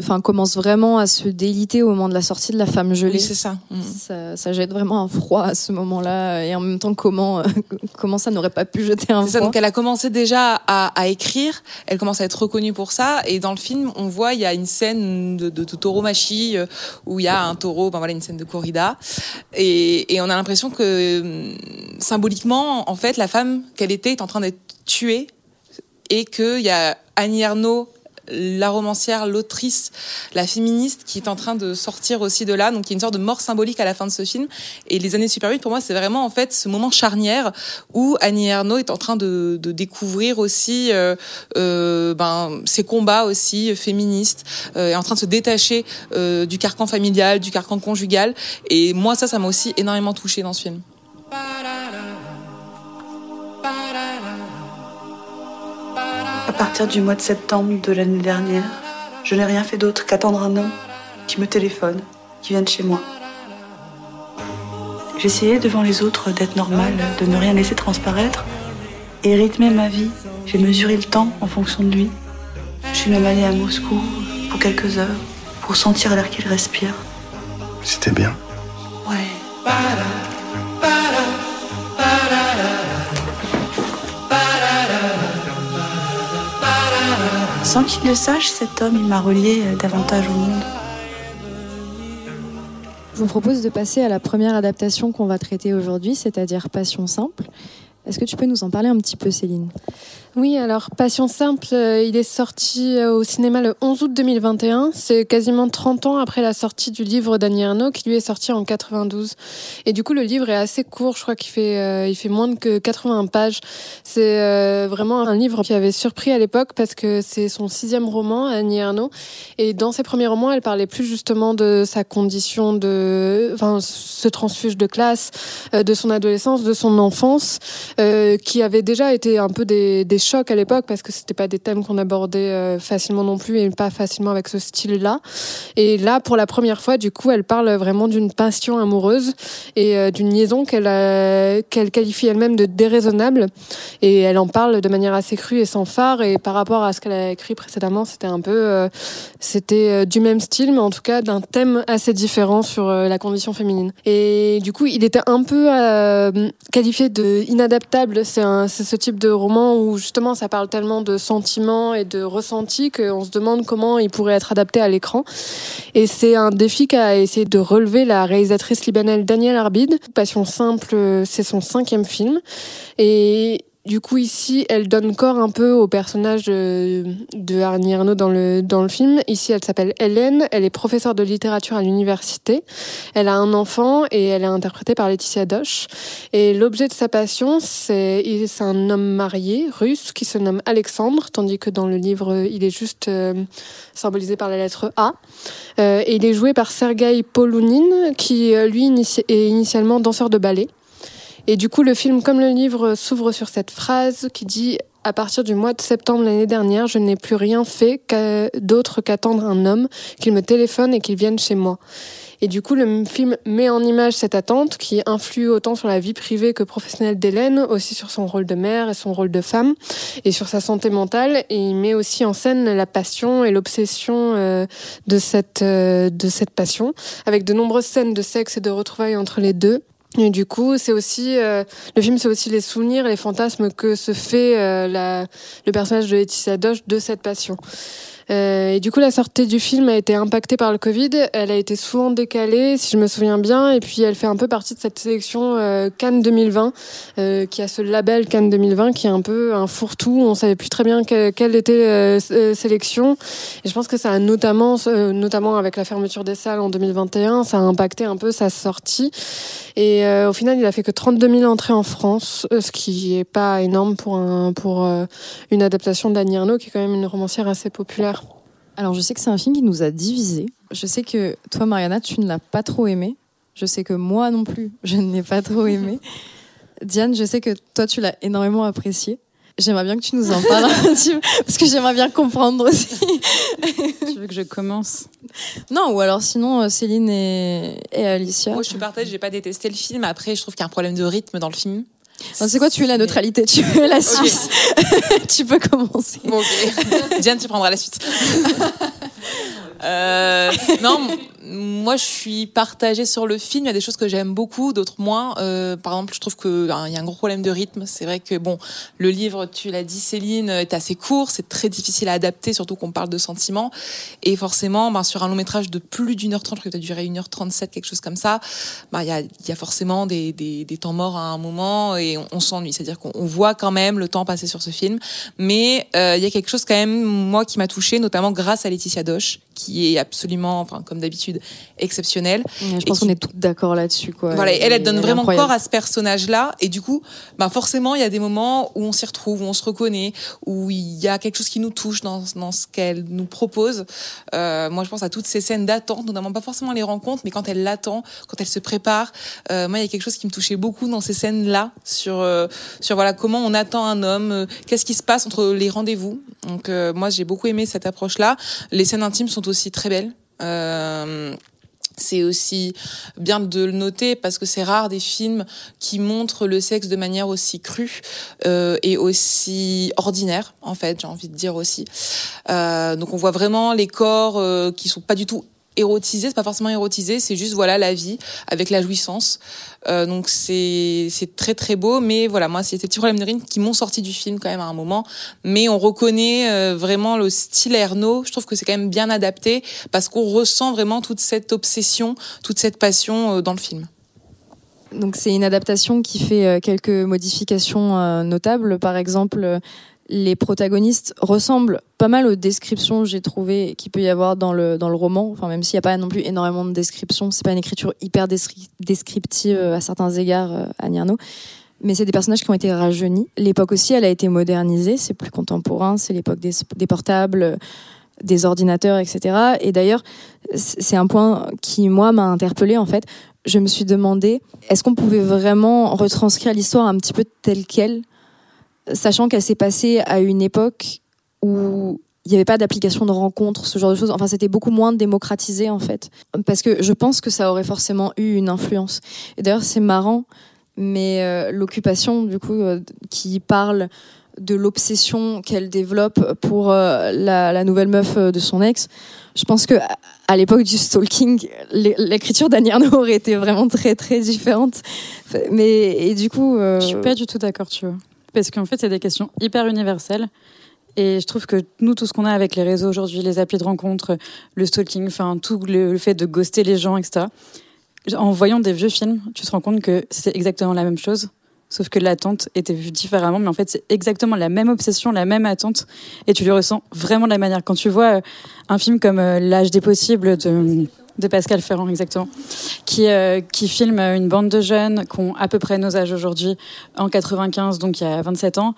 enfin, commence vraiment à se déliter au moment de la sortie de la femme gelée. Oui, c'est ça. Mm. ça. ça. jette vraiment un froid à ce moment-là, et en même temps comment comment ça n'aurait pas pu jeter un froid. Ça, donc elle a commencé déjà à, à, écrire, elle commence à être reconnue pour ça, et dans le film on voit il y a une scène de, de, de taureau-machie euh, où il y a un taureau, ben voilà une scène de corrida, et, on a l'impression que symboliquement en fait la femme qu'elle était est en train d'être tuée et qu'il y a Annie Ernaux, la romancière, l'autrice, la féministe qui est en train de sortir aussi de là. Donc il y a une sorte de mort symbolique à la fin de ce film. Et les années Super 8, pour moi, c'est vraiment en fait ce moment charnière où Annie Ernaux est en train de, découvrir aussi euh, euh, ben, ses combats aussi féministes, euh, est en train de se détacher du carcan familial, du carcan conjugal. Et moi, ça, ça m'a aussi énormément touchée dans ce film. Partir du mois de septembre de l'année dernière, je n'ai rien fait d'autre qu'attendre un homme qui me téléphone, qui vienne chez moi. J'essayais devant les autres d'être normale, de ne rien laisser transparaître et rythmer ma vie. J'ai mesuré le temps en fonction de lui. Je suis même allée à Moscou pour quelques heures pour sentir l'air qu'il respire. C'était bien. Ouais. Sans qu'il le sache, cet homme, il m'a relié euh, davantage au monde. Je vous propose de passer à la première adaptation qu'on va traiter aujourd'hui, c'est-à-dire Passion simple. Est-ce que tu peux nous en parler un petit peu, Céline? Oui, alors Passion simple, euh, il est sorti euh, au cinéma le 11 août 2021. C'est quasiment 30 ans après la sortie du livre d'Annie Ernaux qui lui est sorti en 92. Et du coup, le livre est assez court. Je crois qu'il fait, euh, fait moins que 80 pages. C'est vraiment un livre qui avait surpris à l'époque parce que c'est son sixième roman, Annie Ernaux. Et dans ses premiers romans, elle parlait plus justement de sa condition de, enfin, ce transfuge de classe, de son adolescence, de son enfance. Euh, qui avaient déjà été un peu des, chocs à l'époque parce que c'était pas des thèmes qu'on abordait euh, facilement non plus et pas facilement avec ce style-là. Et là, pour la première fois, du coup, elle parle vraiment d'une passion amoureuse et euh, d'une liaison qu'elle qu'elle qualifie elle-même de déraisonnable. Et elle en parle de manière assez crue et sans phare. Et par rapport à ce qu'elle a écrit précédemment, c'était un peu, c'était du même style, mais en tout cas d'un thème assez différent sur la condition féminine. Et du coup, il était un peu qualifié de C'est ce type de roman où justement ça parle tellement de sentiments et de ressentis qu'on se demande comment il pourrait être adapté à l'écran. Et c'est un défi qu'a essayé de relever la réalisatrice libanaise Danielle Arbid. Passion simple, c'est son cinquième film. Et du coup, ici, elle donne corps un peu au personnage de, de Arnie dans le, dans le film. Ici, elle s'appelle Hélène. Elle est professeure de littérature à l'université. Elle a un enfant et elle est interprétée par Laetitia Doche. Et l'objet de sa passion, c'est, un homme marié, russe, qui se nomme Alexandre, tandis que dans le livre, il est juste euh, symbolisé par la lettre A. Euh, et il est joué par Sergei Polunin, qui, euh, lui, est initialement danseur de ballet. Et du coup, le film, comme le livre, s'ouvre sur cette phrase qui dit à partir du mois de septembre l'année dernière, je n'ai plus rien fait d'autre qu'attendre un homme, qu'il me téléphone et qu'il vienne chez moi. Et du coup, le film met en image cette attente qui influe autant sur la vie privée que professionnelle d'Hélène, aussi sur son rôle de mère et son rôle de femme, et sur sa santé mentale. Et il met aussi en scène la passion et l'obsession euh, de euh, de cette passion, avec de nombreuses scènes de sexe et de retrouvailles entre les deux. Et du coup, c'est aussi euh, le film, c'est aussi les souvenirs, les fantasmes que se fait euh, la, le personnage de Laetitia Doche de cette passion. Euh, et du coup, la sortie du film a été impactée par le Covid. Elle a été souvent décalée, si je me souviens bien. Et puis, elle fait un peu partie de cette sélection euh, Cannes 2020, euh, qui a ce label Cannes 2020, qui est un peu un fourre-tout. On savait plus très bien quelle était euh, euh, sélection. Et je pense que ça a notamment, notamment avec la fermeture des salles en 2021, ça a impacté un peu sa sortie. Et au final, il a fait que 32 000 entrées en France, ce qui est pas énorme pour un pour une adaptation d'Annie Ernaux, qui est quand même une romancière assez populaire. Alors, je sais que c'est un film qui nous a divisés. Je sais que toi, Mariana, tu ne l'as pas trop aimé. Je sais que moi non plus, je ne l'ai pas trop aimé. Diane, je sais que toi, tu l'as énormément apprécié. J'aimerais bien que tu nous en parles parce que j'aimerais bien comprendre aussi. tu veux que je commence? Non, ou alors sinon euh, Céline et, et Alicia. Moi, je suis partagée, j'ai pas détesté le film. Après, je trouve qu'il y a un problème de rythme dans le film. C'est quoi Tu es la neutralité, tu es la Suisse. tu peux commencer. ok. Diane, tu prendras la suite. euh, non, moi, je suis partagée sur le film. Il y a des choses que j'aime beaucoup, d'autres moins. Euh, par exemple, je trouve qu'il hein, y a un gros problème de rythme. C'est vrai que bon, le livre, tu l'as dit, Céline, est assez court. C'est très difficile à adapter, surtout qu'on parle de sentiments. Et forcément, ben, sur un long métrage de plus d'une heure trente, je crois que ça durer une heure trente-sept, quelque chose comme ça, ben, il y, a, y a forcément des, des, des, temps morts à un moment et on, s'ennuie. C'est-à-dire qu'on voit quand même le temps passer sur ce film. Mais euh, il y a quelque chose quand même, moi, qui m'a touchée, notamment grâce à Laetitia Doche, qui est absolument, enfin, comme d'habitude, exceptionnelle. je pense qu'on est toutes d'accord là-dessus. Quoi. Voilà, elle, elle donne vraiment corps à ce personnage-là. Et du coup, bah forcément, il y a des moments où on s'y retrouve, où on se reconnaît, où il y a quelque chose qui nous touche dans, dans ce qu'elle nous propose. Euh, moi, je pense à toutes ces scènes d'attente, notamment pas forcément les rencontres, mais quand elle l'attend, quand elle se prépare. Euh, moi, il y a quelque chose qui me touchait beaucoup dans ces scènes-là, sur, euh, sur voilà, comment on attend un homme, euh, qu'est-ce qui se passe entre les rendez-vous. Donc, euh, moi, j'ai beaucoup aimé cette approche-là. Les scènes intimes sont aussi très belles. Euh, c'est aussi bien de le noter parce que c'est rare des films qui montrent le sexe de manière aussi crue euh, et aussi ordinaire en fait j'ai envie de dire aussi euh, donc on voit vraiment les corps euh, qui sont pas du tout érotisé, c'est pas forcément érotisé, c'est juste voilà la vie avec la jouissance. Euh, donc c'est c'est très très beau, mais voilà moi c'est ces petits problèmes de rythme qui m'ont sorti du film quand même à un moment, mais on reconnaît euh, vraiment le style Ernaud. Je trouve que c'est quand même bien adapté parce qu'on ressent vraiment toute cette obsession, toute cette passion euh, dans le film. Donc c'est une adaptation qui fait euh, quelques modifications euh, notables, par exemple les protagonistes ressemblent pas mal aux descriptions j'ai trouvé qu'il peut y avoir dans le dans le roman. Enfin même s'il n'y a pas non plus énormément de descriptions c'est pas une écriture hyper descriptive euh, à certains égards euh, à Nierno. Mais c'est des personnages qui ont été rajeunis. L'époque aussi elle a été modernisée. C'est plus contemporain c'est l'époque des, des, portables des ordinateurs, etc. Et d'ailleurs, c'est un point qui, moi, m'a interpellée, en fait. Je me suis demandé, est-ce qu'on pouvait vraiment retranscrire l'histoire un petit peu telle qu'elle, sachant qu'elle s'est passée à une époque où il n'y avait pas d'application de rencontre, ce genre de choses. Enfin, c'était beaucoup moins démocratisé, en fait. Parce que je pense que ça aurait forcément eu une influence. Et d'ailleurs, c'est marrant, mais euh, l'occupation, du coup, euh, qui parle de l'obsession qu'elle développe pour euh, la, nouvelle meuf de son ex, je pense que à l'époque du stalking, l'écriture d'Annie Arnaud aurait été vraiment très très différente. Mais et du coup, je suis pas du tout d'accord, tu vois, parce qu'en fait, c'est des questions hyper universelles. Et je trouve que nous, tout ce qu'on a avec les réseaux aujourd'hui, les applis de rencontre, le stalking, enfin tout le, fait de ghoster les gens, etc. En voyant des vieux films, tu te rends compte que c'est exactement la même chose, sauf que l'attente était vue différemment. Mais en fait, c'est exactement la même obsession, la même attente, et tu le ressens vraiment de la manière. Quand tu vois euh, un film comme euh, L'âge des possibles de de Pascal Ferrand, exactement, qui, euh, qui filme une bande de jeunes qui ont à peu près nos âges aujourd'hui, en 95, donc il y a 27 ans,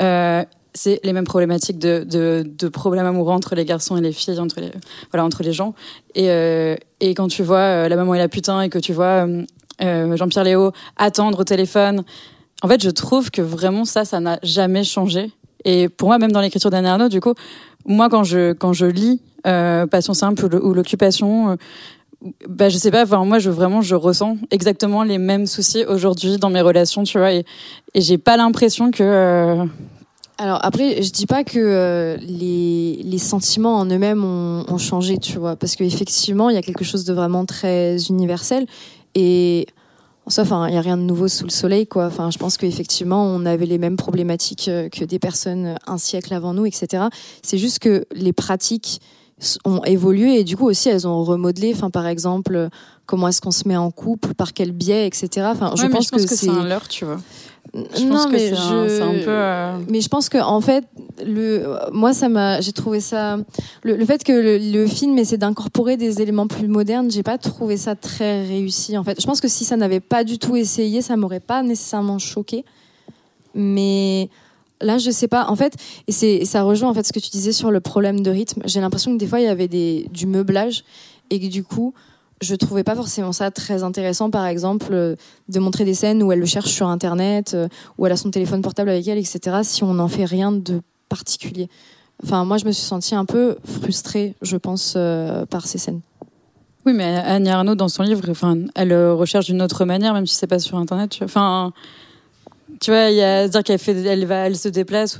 euh, c'est les mêmes problématiques de, de, problèmes amoureux entre les garçons et les filles, entre les, voilà, entre les gens. Et, euh, et quand tu vois euh, la maman et la putain et que tu vois euh, Jean-Pierre Léo attendre au téléphone, en fait, je trouve que vraiment ça, ça n'a jamais changé. Et pour moi, même dans l'écriture d'Anne Arnaud, du coup, moi, quand je, quand je lis Passion simple ou l'occupation, bah je sais pas moi je vraiment je ressens exactement les mêmes soucis aujourd'hui dans mes relations tu vois et, et j'ai pas l'impression que alors après, je dis pas que euh, les, les, sentiments en eux-mêmes ont, ont, changé, tu vois, parce qu'effectivement, il y a quelque chose de vraiment très universel et enfin, il y a rien de nouveau sous le soleil, quoi. Enfin, je pense qu'effectivement, on avait les mêmes problématiques euh, que des personnes un siècle avant nous, etc. C'est juste que les pratiques ont évolué et du coup aussi elles ont remodelé. Enfin, par exemple, comment est-ce qu'on se met en couple, par quel biais, etc. Enfin, je, pense que, c'est un leurre, tu vois non, mais je... Un, peu. Euh, mais je pense que en fait, le, moi, ça m'a, j'ai trouvé ça, le, fait que le, film essaie d'incorporer des éléments plus modernes, j'ai pas trouvé ça très réussi. En fait, je pense que si ça n'avait pas du tout essayé, ça m'aurait pas nécessairement choqué. Mais là, je sais pas. En fait, et c'est, ça rejoint en fait ce que tu disais sur le problème de rythme. J'ai l'impression que des fois, il y avait des, du meublage et que du coup je trouvais pas forcément ça très intéressant, par exemple, euh, de montrer des scènes où elle le cherche sur Internet, euh, où elle a son téléphone portable avec elle, etc., si on n'en fait rien de particulier. Enfin, moi, je me suis sentie un peu frustrée, je pense, euh, par ces scènes. Oui, mais Annie Arnaud, dans son livre, enfin, elle recherche d'une autre manière, même si c'est pas sur Internet. Tu vois. Enfin, tu vois, il y a à dire qu'elle fait, elle va, elle se déplace,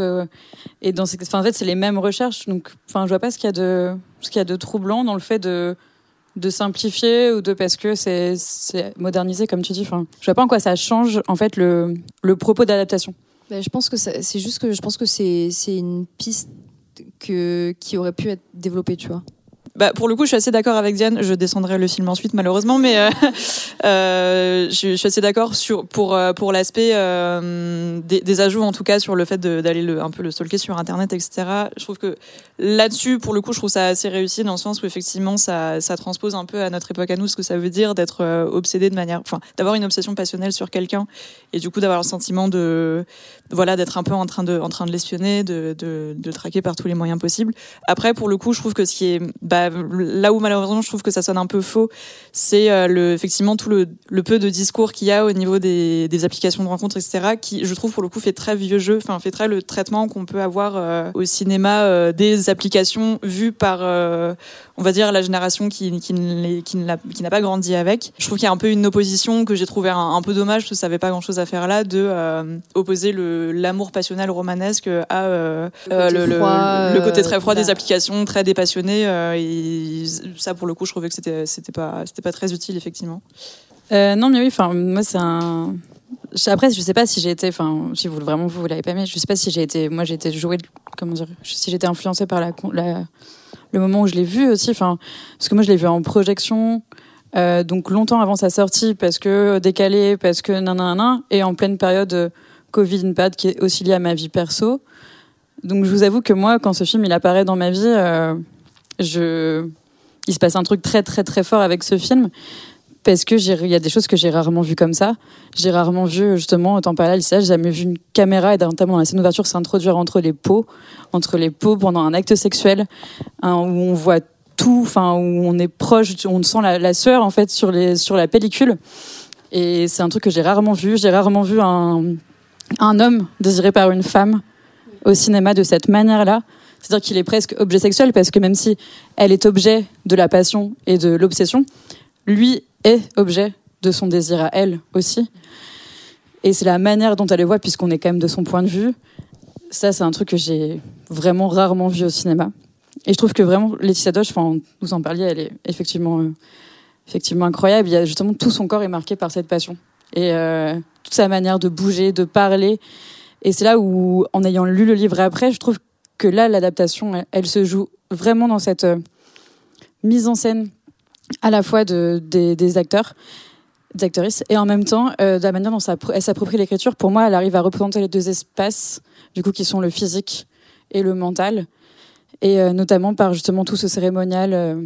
et dans, enfin, en fait, c'est les mêmes recherches. Donc, enfin, je vois pas ce qu'il y a de troublant dans le fait de de simplifier ou de parce que c'est modernisé comme tu dis. Enfin, je vois pas en quoi ça change en fait le, propos d'adaptation. Ben, je pense que c'est juste que je pense que c'est une piste qui aurait pu être développée, tu vois. Bah, pour le coup, je suis assez d'accord avec Diane. Je descendrai le film ensuite, malheureusement, mais euh, euh, je, suis assez d'accord sur pour euh, pour l'aspect euh, des, des, ajouts, en tout cas, sur le fait d'aller un peu le stalker sur Internet, etc. Je trouve que là-dessus, pour le coup, je trouve ça assez réussi dans le sens où effectivement, ça, ça transpose un peu à notre époque à nous ce que ça veut dire d'être euh, obsédé de manière, enfin, d'avoir une obsession passionnelle sur quelqu'un et du coup d'avoir le sentiment de voilà d'être un peu en train de en train de l'espionner, de, de, de traquer par tous les moyens possibles. Après, pour le coup, je trouve que ce qui est bah, là où malheureusement je trouve que ça sonne un peu faux, c'est euh, le, effectivement tout le, le peu de discours qu'il y a au niveau des, des, applications de rencontres, etc., qui je trouve pour le coup fait très vieux jeu, enfin fait très le traitement qu'on peut avoir euh, au cinéma euh, des applications vues par, on va dire, la génération qui, qui, qui n'a pas grandi avec. Je trouve qu'il y a un peu une opposition que j'ai trouvé un, peu dommage, parce que ça n'avait pas grand-chose à faire là, de opposer l'amour passionnel romanesque à le, le, le, côté très froid des applications, très dépassionné. et ça, pour le coup, je trouvais que c'était, c'était pas, c'était pas très utile, effectivement. Euh, non, mais oui, enfin, moi, c'est un. Après, je sais pas si j'ai été, enfin, si vous vraiment vous, vous l'avez pas mis, je sais pas si j'ai été, moi, j'ai été jouée, comment dire, si j'étais influencée par la, le moment où je l'ai vu aussi, enfin, parce que moi, je l'ai vu en projection, euh, donc longtemps avant sa sortie, parce que décalé, parce que nanana, et en pleine période euh, Covid Pad qui est aussi liée à ma vie perso. Donc, je vous avoue que moi, quand ce film il apparaît dans ma vie, je, il se passe un truc très très très fort avec ce film parce que il y a des choses que j'ai rarement vues comme ça. J'ai rarement vu, justement, en temps parlais Alicia, j'ai jamais vu une caméra, et notamment dans la scène d'ouverture, s'introduire entre les peaux, entre les peaux pendant un acte sexuel, hein, où on voit tout, enfin, où on est proche, on sent la, sueur, en fait, sur, la pellicule. Et c'est un truc que j'ai rarement vu. J'ai rarement vu un homme désiré par une femme au cinéma de cette manière-là. C'est-à-dire qu'il est presque objet sexuel parce que même si elle est objet de la passion et de l'obsession, lui objet de son désir à elle aussi. Et c'est la manière dont elle le voit, puisqu'on est quand même de son point de vue. Ça, c'est un truc que j'ai vraiment rarement vu au cinéma. Et je trouve que vraiment, Laetitia Doche, enfin, vous en parliez, elle est effectivement, euh, effectivement incroyable. Il y a justement tout son corps est marqué par cette passion. Et euh, toute sa manière de bouger, de parler. Et c'est là où, en ayant lu le livre après, je trouve que là, l'adaptation, elle, se joue vraiment dans cette euh, mise en scène à la fois de, des, acteurs, des actrices, et en même temps, euh, de la manière dont elle s'approprie l'écriture, pour moi, elle arrive à représenter les deux espaces, du coup, qui sont le physique et le mental, et euh, notamment par justement tout ce cérémonial euh,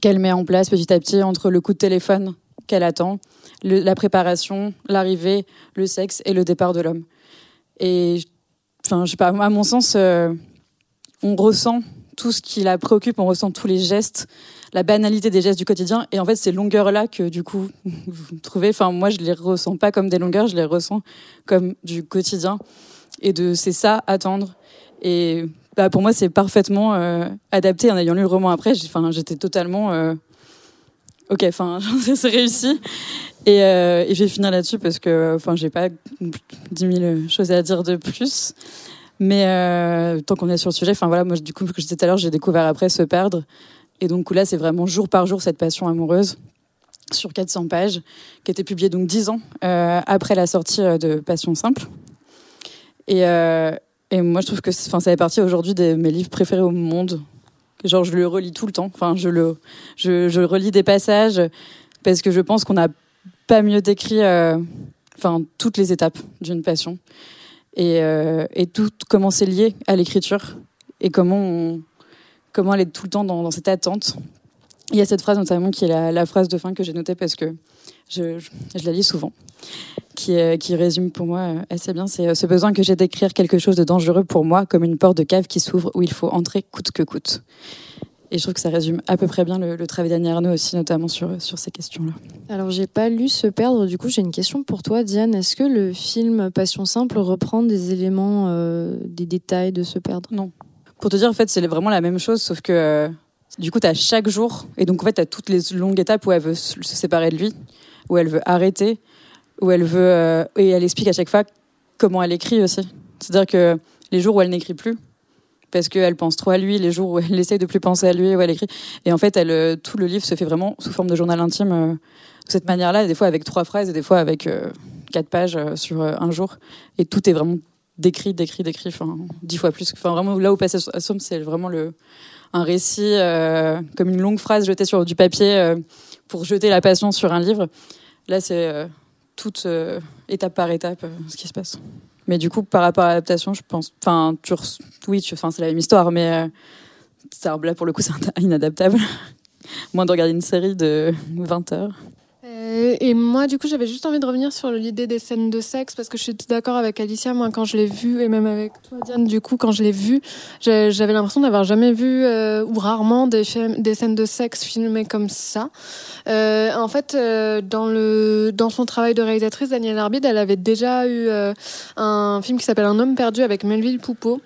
qu'elle met en place petit à petit entre le coup de téléphone qu'elle attend, la préparation, l'arrivée, le sexe et le départ de l'homme. Et enfin, je sais pas, à mon sens, on ressent tout ce qui la préoccupe, on ressent tous les gestes, la banalité des gestes du quotidien. Et en fait, ces longueurs-là que du coup vous trouvez, enfin moi je les ressens pas comme des longueurs, je les ressens comme du quotidien. Et de c'est ça attendre. Et bah, pour moi c'est parfaitement euh, adapté en ayant lu le roman après. J'étais totalement euh, ok, enfin c'est réussi. Et, euh, et je vais finir là-dessus parce que enfin j'ai pas 10 000 choses à dire de plus. Mais tant qu'on est sur le sujet, enfin voilà, moi du coup, que je disais tout à l'heure, j'ai découvert après se perdre. Et donc là, c'est vraiment jour par jour cette passion amoureuse sur 400 pages, qui a été publiée donc 10 ans euh, après la sortie euh, de Passion simple. Et, euh, et moi, je trouve que ça fait partie aujourd'hui de mes livres préférés au monde. Genre, je le relis tout le temps. Enfin, je le, je, relis des passages parce que je pense qu'on n'a pas mieux décrit, toutes les étapes d'une passion et, et tout comment c'est lié à l'écriture et comment on, comment elle est tout le temps dans, cette attente. Il y a cette phrase notamment qui est la, phrase de fin que j'ai notée parce que je, la lis souvent, qui, qui, résume pour moi euh, assez bien. C'est euh, ce besoin que j'ai d'écrire quelque chose de dangereux pour moi, comme une porte de cave qui s'ouvre où il faut entrer coûte que coûte. Et je trouve que ça résume à peu près bien le, travail d'Annie Arnaud aussi, notamment sur, sur ces questions-là. Alors, j'ai pas lu Se perdre. Du coup, j'ai une question pour toi, Diane. Est-ce que le film Passion simple reprend des éléments, euh, des détails de Se perdre? Non. Pour te dire, en fait, c'est vraiment la même chose, sauf que euh, du coup, tu as chaque jour, et donc en fait, tu as toutes les longues étapes où elle veut se séparer de lui, où elle veut arrêter, où elle veut. Euh, et elle explique à chaque fois comment elle écrit aussi. C'est-à-dire que les jours où elle n'écrit plus, parce qu'elle pense trop à lui, les jours où elle essaye de plus penser à lui, où elle écrit. Et en fait, euh, tout le livre se fait vraiment sous forme de journal intime, de cette manière-là, des fois avec trois phrases, des fois avec quatre pages sur un jour. Et tout est vraiment décrit, décrit, décrit, enfin dix fois plus. Enfin vraiment là où passe Somme, c'est vraiment le un récit euh, comme une longue phrase jetée sur du papier euh, pour jeter la passion sur un livre. Là, c'est euh, toute étape par étape ce qui se passe. Mais du coup, par rapport à l'adaptation, je pense, enfin, oui, enfin, c'est la même histoire, mais ça, là pour le coup, c'est inadaptable. Moins de regarder une série de 20 heures. Euh, et moi, du coup, j'avais juste envie de revenir sur l'idée des scènes de sexe parce que je suis d'accord avec Alicia. Moi, quand je l'ai vu, et même avec toi, Diane, du coup, quand je l'ai vu, j'avais l'impression d'avoir jamais vu euh, ou rarement des, scènes de sexe filmées comme ça. Euh, en fait, dans, son travail de réalisatrice, Danielle Arbide, elle avait déjà eu un film qui s'appelle Un homme perdu avec Melville Poupeau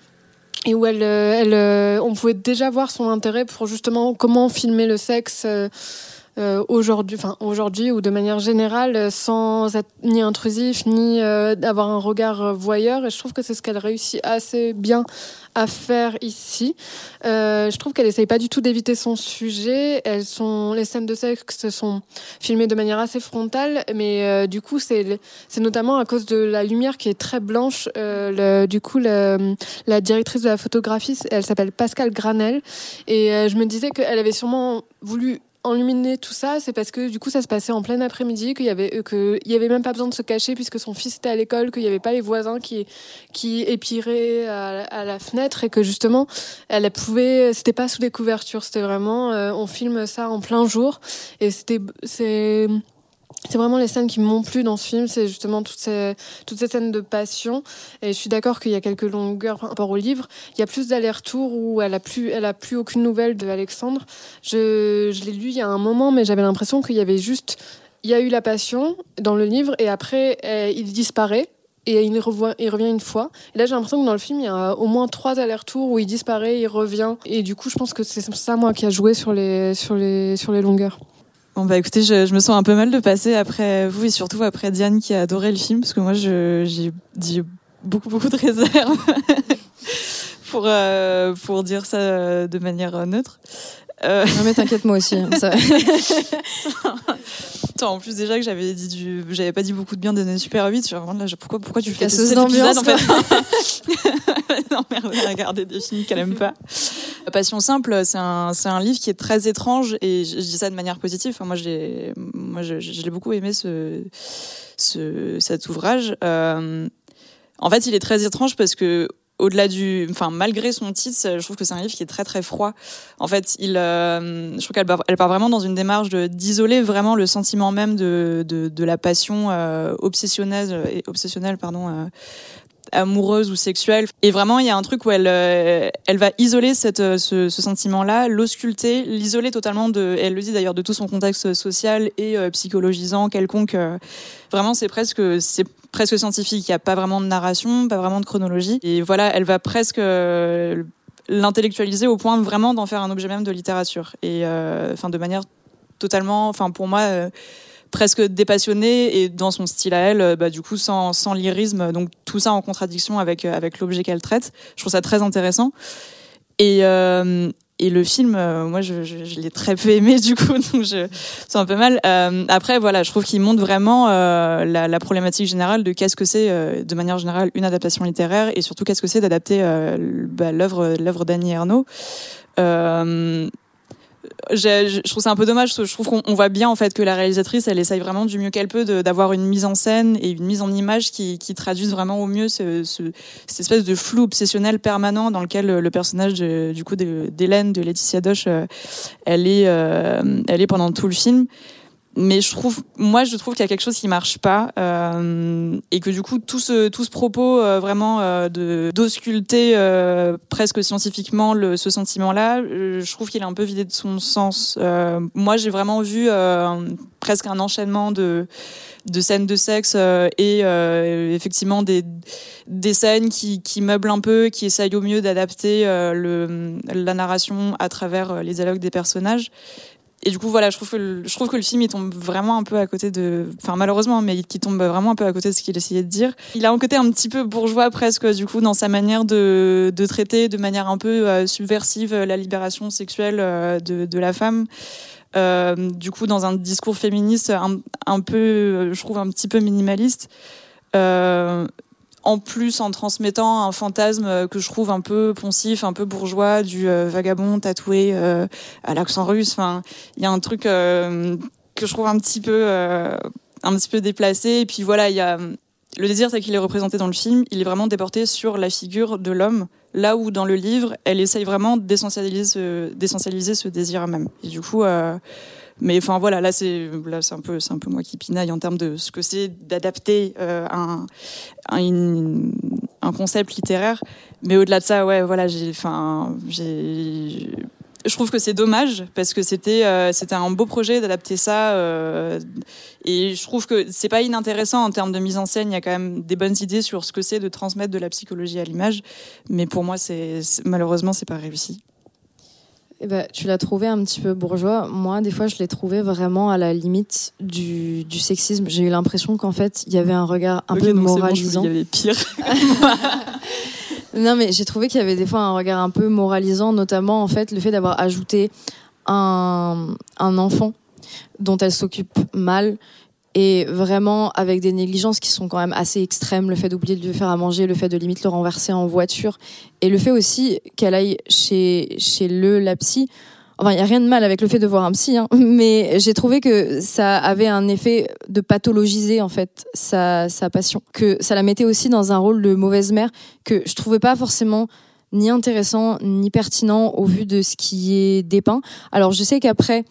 et où elle, on pouvait déjà voir son intérêt pour justement comment filmer le sexe aujourd'hui, enfin aujourd'hui ou de manière générale, sans être ni intrusif ni euh, d'avoir un regard voyeur. Et je trouve que c'est ce qu'elle réussit assez bien à faire ici. Euh, je trouve qu'elle essaye pas du tout d'éviter son sujet. Elles sont, les scènes de sexe sont filmées de manière assez frontale, mais du coup c'est c'est notamment à cause de la lumière qui est très blanche. Du coup, la directrice de la photographie, elle s'appelle Pascal Granel, et je me disais qu'elle avait sûrement voulu enluminé tout ça, c'est parce que du coup ça se passait en plein après-midi, qu'il y avait euh, que y avait même pas besoin de se cacher puisque son fils était à l'école, qu'il y avait pas les voisins qui qui épiraient à, la fenêtre et que justement elle pouvait, c'était pas sous des couvertures, c'était vraiment euh, on filme ça en plein jour. Et c'était c'est vraiment les scènes qui m'ont plu dans ce film, c'est justement toutes ces, toutes ces scènes de passion. Et je suis d'accord qu'il y a quelques longueurs par rapport au livre. Il y a plus d'allers-retours où elle a plus, elle a plus aucune nouvelle de Alexandre. Je, je l'ai lu il y a un moment, mais j'avais l'impression qu'il y avait juste, il y a eu la passion dans le livre et après il disparaît et il, il revient une fois. Et là, j'ai l'impression que dans le film, il y a au moins trois allers-retours où il disparaît, il revient. Et du coup, je pense que c'est ça, moi, qui a joué sur les, sur les, sur les longueurs. Bah écoutez, je, me sens un peu mal de passer après vous et surtout après Diane qui a adoré le film parce que moi j'ai dit beaucoup beaucoup de réserves pour euh, pour dire ça de manière neutre. Euh... Non mais t'inquiète moi aussi. Hein, ça... en plus déjà que j'avais dit du, j'avais pas dit beaucoup de bien de Super 8. là, pourquoi, pourquoi tu fais cet épisode en fait Non merde, regarder des films qu'elle aime pas. Passion simple, c'est un, c'est un livre qui est très étrange et je, dis ça de manière positive. Enfin, moi, j'ai, moi, je, je l'ai beaucoup aimé ce, ce, cet ouvrage. Euh, en fait, il est très étrange parce que au-delà du, enfin malgré son titre, je trouve que c'est un livre qui est très très froid. En fait, il, euh, je trouve qu'elle part, elle vraiment dans une démarche d'isoler vraiment le sentiment même de de, de la passion euh, obsessionnelle obsessionnelle pardon euh, amoureuse ou sexuelle. Et vraiment, il y a un truc où elle, euh, elle va isoler cette, euh, ce, sentiment-là, l'ausculter, l'isoler totalement de, elle le dit d'ailleurs, de tout son contexte social et euh, psychologisant quelconque. vraiment, c'est presque, c'est presque scientifique. Il n'y a pas vraiment de narration, pas vraiment de chronologie. Et voilà, elle va presque l'intellectualiser au point vraiment d'en faire un objet même de littérature. Et enfin, de manière totalement, enfin, pour moi presque dépassionnée et dans son style à elle, euh, bah, du coup sans, sans lyrisme, donc tout ça en contradiction avec, euh, avec l'objet qu'elle traite. Je trouve ça très intéressant. Et, euh, et le film, moi, je, l'ai très peu aimé, du coup, donc je c'est un peu mal. après, voilà, je trouve qu'il montre vraiment la, la, problématique générale de qu'est-ce que c'est, de manière générale, une adaptation littéraire, et surtout qu'est-ce que c'est d'adapter bah, l'œuvre l'œuvre d'Annie Ernaux je, trouve ça un peu dommage je trouve qu'on voit bien en fait que la réalisatrice elle essaye vraiment du mieux qu'elle peut d'avoir une mise en scène et une mise en image qui, qui traduisent vraiment au mieux ce, ce, cette espèce de flou obsessionnel permanent dans lequel le, personnage de, du coup d'Hélène de, Laetitia Doche euh, elle est euh, elle est pendant tout le film mais je trouve, moi, je trouve qu'il y a quelque chose qui marche pas euh, et que du coup, tout ce tout ce propos euh, vraiment euh, de d'ausculter euh, presque scientifiquement le, ce sentiment-là, euh, je trouve qu'il est un peu vidé de son sens. Euh, moi, j'ai vraiment vu presque un enchaînement de de scènes de sexe et effectivement des des scènes qui qui meublent un peu, qui essayent au mieux d'adapter le la narration à travers les dialogues des personnages et du coup voilà je trouve que le, film il tombe vraiment un peu à côté de enfin malheureusement mais qui tombe vraiment un peu à côté de ce qu'il essayait de dire. Il a un côté un petit peu bourgeois presque du coup dans sa manière de, traiter de manière un peu euh, subversive la libération sexuelle euh, de, la femme. Euh, du coup dans un discours féministe un, peu je trouve un petit peu minimaliste. Euh, en plus en transmettant un fantasme que je trouve un peu poncif, un peu bourgeois, du euh, vagabond tatoué euh, à l'accent russe. Enfin, il y a un truc euh, que je trouve un petit peu, un petit peu déplacé. Et puis voilà, il y a le désir tel qu'il est représenté dans le film, il est vraiment déporté sur la figure de l'homme, là où dans le livre, elle essaye vraiment d'essentialiser ce, ce désir même. Et du coup, mais enfin voilà, là c'est là c'est un peu c'est un peu moi qui pinaille en termes de ce que c'est d'adapter euh, un, un, concept littéraire. Mais au-delà de ça, ouais, voilà, j'ai enfin j'ai je trouve que c'est dommage parce que c'était euh, c'était un beau projet d'adapter ça euh, et je trouve que c'est pas inintéressant en termes de mise en scène. Il y a quand même des bonnes idées sur ce que c'est de transmettre de la psychologie à l'image. Mais pour moi c'est malheureusement c'est pas réussi eh ben, tu l'as trouvé un petit peu bourgeois. Moi, des fois, je l'ai trouvé vraiment à la limite du, du sexisme. J'ai eu l'impression qu'en fait, il y avait un regard un peu moralisant. il y avait pire. non, mais j'ai trouvé qu'il y avait des fois un regard un peu moralisant, notamment en fait le fait d'avoir ajouté un, un enfant dont elle s'occupe mal et vraiment avec des négligences qui sont quand même assez extrêmes, le fait d'oublier de lui faire à manger, le fait de limite le renverser en voiture, et le fait aussi qu'elle aille chez, chez le, la psy, Enfin, il y a rien de mal avec le fait de voir un psy, hein, mais j'ai trouvé que ça avait un effet de pathologiser en fait sa, sa passion, que ça la mettait aussi dans un rôle de mauvaise mère que je trouvais pas forcément ni intéressant ni pertinent au vu de ce qui est dépeint. Alors je sais qu'après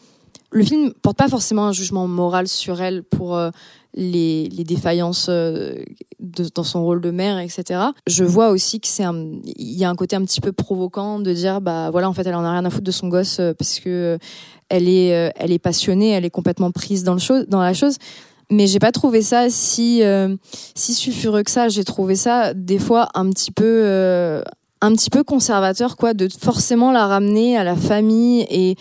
le film porte pas forcément un jugement moral sur elle pour euh, les, les, défaillances euh, de, dans son rôle de mère, etc. Je vois aussi que c'est il y a un côté un petit peu provoquant de dire bah voilà en fait elle en a rien à foutre de son gosse euh, parce que elle est elle est passionnée, elle est complètement prise dans le chose dans la chose. Mais j'ai pas trouvé ça si si sulfureux que ça. J'ai trouvé ça des fois un petit peu un petit peu conservateur quoi, de forcément la ramener à la famille et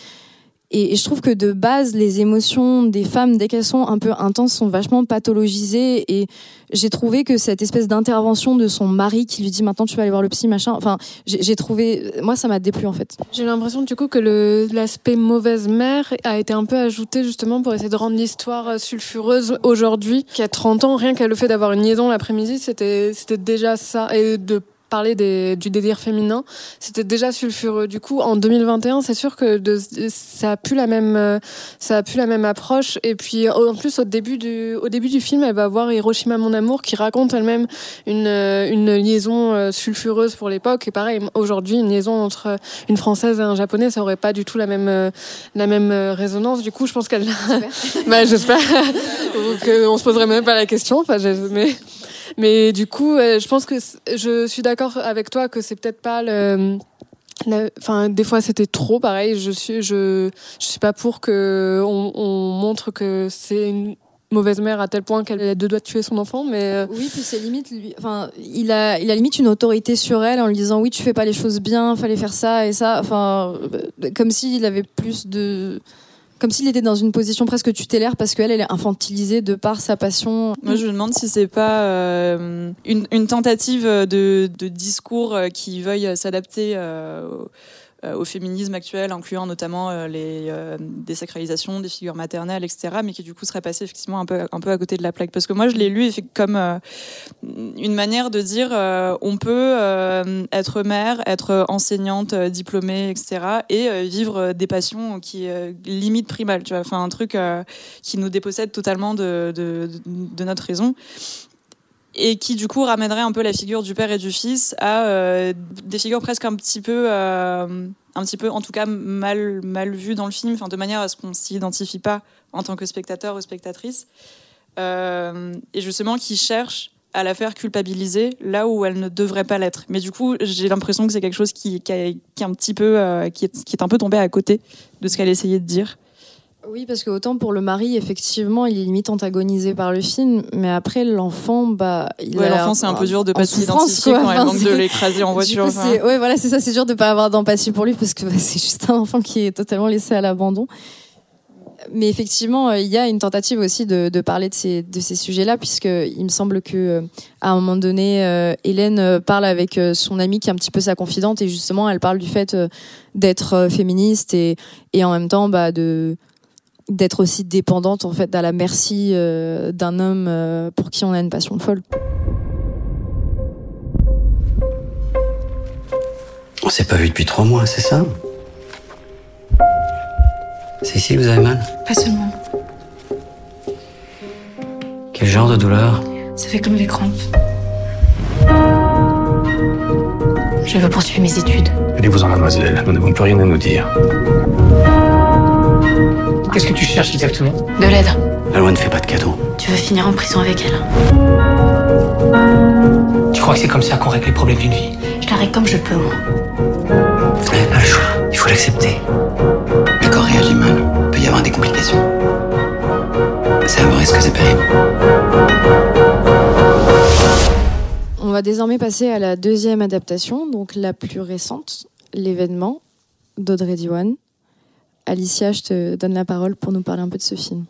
et, je trouve que de base, les émotions des femmes, dès qu'elles sont un peu intenses, sont vachement pathologisées. Et j'ai trouvé que cette espèce d'intervention de son mari qui lui dit maintenant tu vas aller voir le psy, machin, enfin, j'ai trouvé. Moi, ça m'a déplu en fait. J'ai l'impression du coup que l'aspect mauvaise mère a été un peu ajouté justement pour essayer de rendre l'histoire sulfureuse aujourd'hui, qui a 30 ans, rien qu'à le fait d'avoir une liaison l'après-midi, c'était déjà ça. Et de parler des, du désir féminin, c'était déjà sulfureux. Du coup, en 2021, c'est sûr que de, ça a plus la même, euh, ça a plus la même approche. Et puis, en plus, au début du, au début du film, elle va voir Hiroshima mon amour, qui raconte elle-même une, euh, une liaison euh, sulfureuse pour l'époque. Et pareil, aujourd'hui, une liaison entre une française et un japonais, ça aurait pas du tout la même, la même résonance. Du coup, je pense qu'elle, bah, j'espère qu'on se poserait même pas la question. Enfin, mais mais du coup, euh, je pense que je suis d'accord avec toi que c'est peut-être pas le. Enfin, des fois c'était trop pareil. Je suis, je, je suis pas pour que on, on montre que c'est une mauvaise mère à tel point qu'elle a deux doigts de tuer son enfant mais euh, oui puis c'est limite enfin il a il a limite une autorité sur elle en lui disant oui tu fais pas les choses bien fallait faire ça et ça enfin euh, comme s'il avait plus de comme s'il était dans une position presque tutélaire parce qu'elle, elle est infantilisée de par sa passion. Moi, je me demande si c'est pas euh, une, tentative de, discours euh, qui veuille s'adapter euh, au féminisme actuel, incluant notamment euh, les euh, désacralisations des figures maternelles, etc., mais qui du coup serait passé effectivement un peu, un peu à côté de la plaque. Parce que moi, je l'ai lu comme une manière de dire on peut être mère, être enseignante, diplômée, etc., et vivre des passions qui limite primales, tu vois, enfin un truc qui nous dépossède totalement de, de notre raison et qui du coup ramènerait un peu la figure du père et du fils à euh, des figures presque un petit peu euh, un petit peu en tout cas mal mal vues dans le film enfin de manière à ce qu'on s'y identifie pas en tant que spectateur ou spectatrice. Euh, et justement qui cherche à la faire culpabiliser là où elle ne devrait pas l'être. Mais du coup j'ai l'impression que c'est quelque chose qui, qui, est un petit peu qui est, qui est un peu tombé à côté de ce qu'elle essayait de dire oui, parce que autant pour le mari, effectivement, il est limite antagonisé par le film, mais après l'enfant, bah, il ouais, l'enfant, c'est un peu dur de pas s'identifier quand elle manque de l'écraser en voiture. Coup, ouais, voilà, c'est ça, c'est dur de pas avoir d'empathie pour lui parce que bah, c'est juste un enfant qui est totalement laissé à l'abandon. Mais effectivement, euh, il y a une tentative aussi de, de parler de ces, de ces sujets-là, puisque il me semble que euh, à un moment donné, euh, Hélène parle avec son amie qui est un petit peu sa confidente, et justement, elle parle du fait d'être féministe et, et en même temps, bah, de d'être aussi dépendante en fait à la merci euh, d'un homme euh, pour qui on a une passion folle. On s'est pas vu depuis trois mois, c'est ça? C'est ici que vous avez mal? Pas seulement. Quel genre de douleur? Ça fait comme des crampes. Je veux poursuivre mes études. Allez-vous-en, mademoiselle. Nous n'avons plus rien à nous dire. Qu'est-ce que tu cherches exactement? De l'aide. La loi ne fait pas de cadeaux. Tu veux finir en prison avec elle Tu crois que c'est comme ça qu'on règle les problèmes d'une vie? Je la règle comme je peux, moi. Elle pas le choix. Il faut l'accepter. Le corps réagit mal. Il peut y avoir des complications. C'est un risque, c'est pénible. On va désormais passer à la deuxième adaptation, donc la plus récente, l'événement d'Audrey Diwan. Alicia, je te donne la parole pour nous parler un peu de ce film.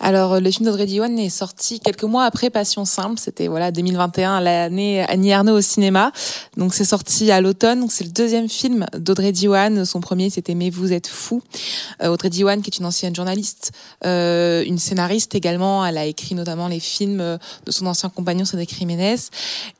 Alors, euh, le film d'Audrey Diwan est sorti quelques mois après Passion Simple. C'était voilà 2021, l'année Annie Ernaux au cinéma. Donc, c'est sorti à l'automne. C'est le deuxième film d'Audrey Diwan. Son premier, c'était Mais vous êtes fou. Euh, Audrey Diwan, qui est une ancienne journaliste, euh, une scénariste également. Elle a écrit notamment les films euh, de son ancien compagnon Cédric Jiménez.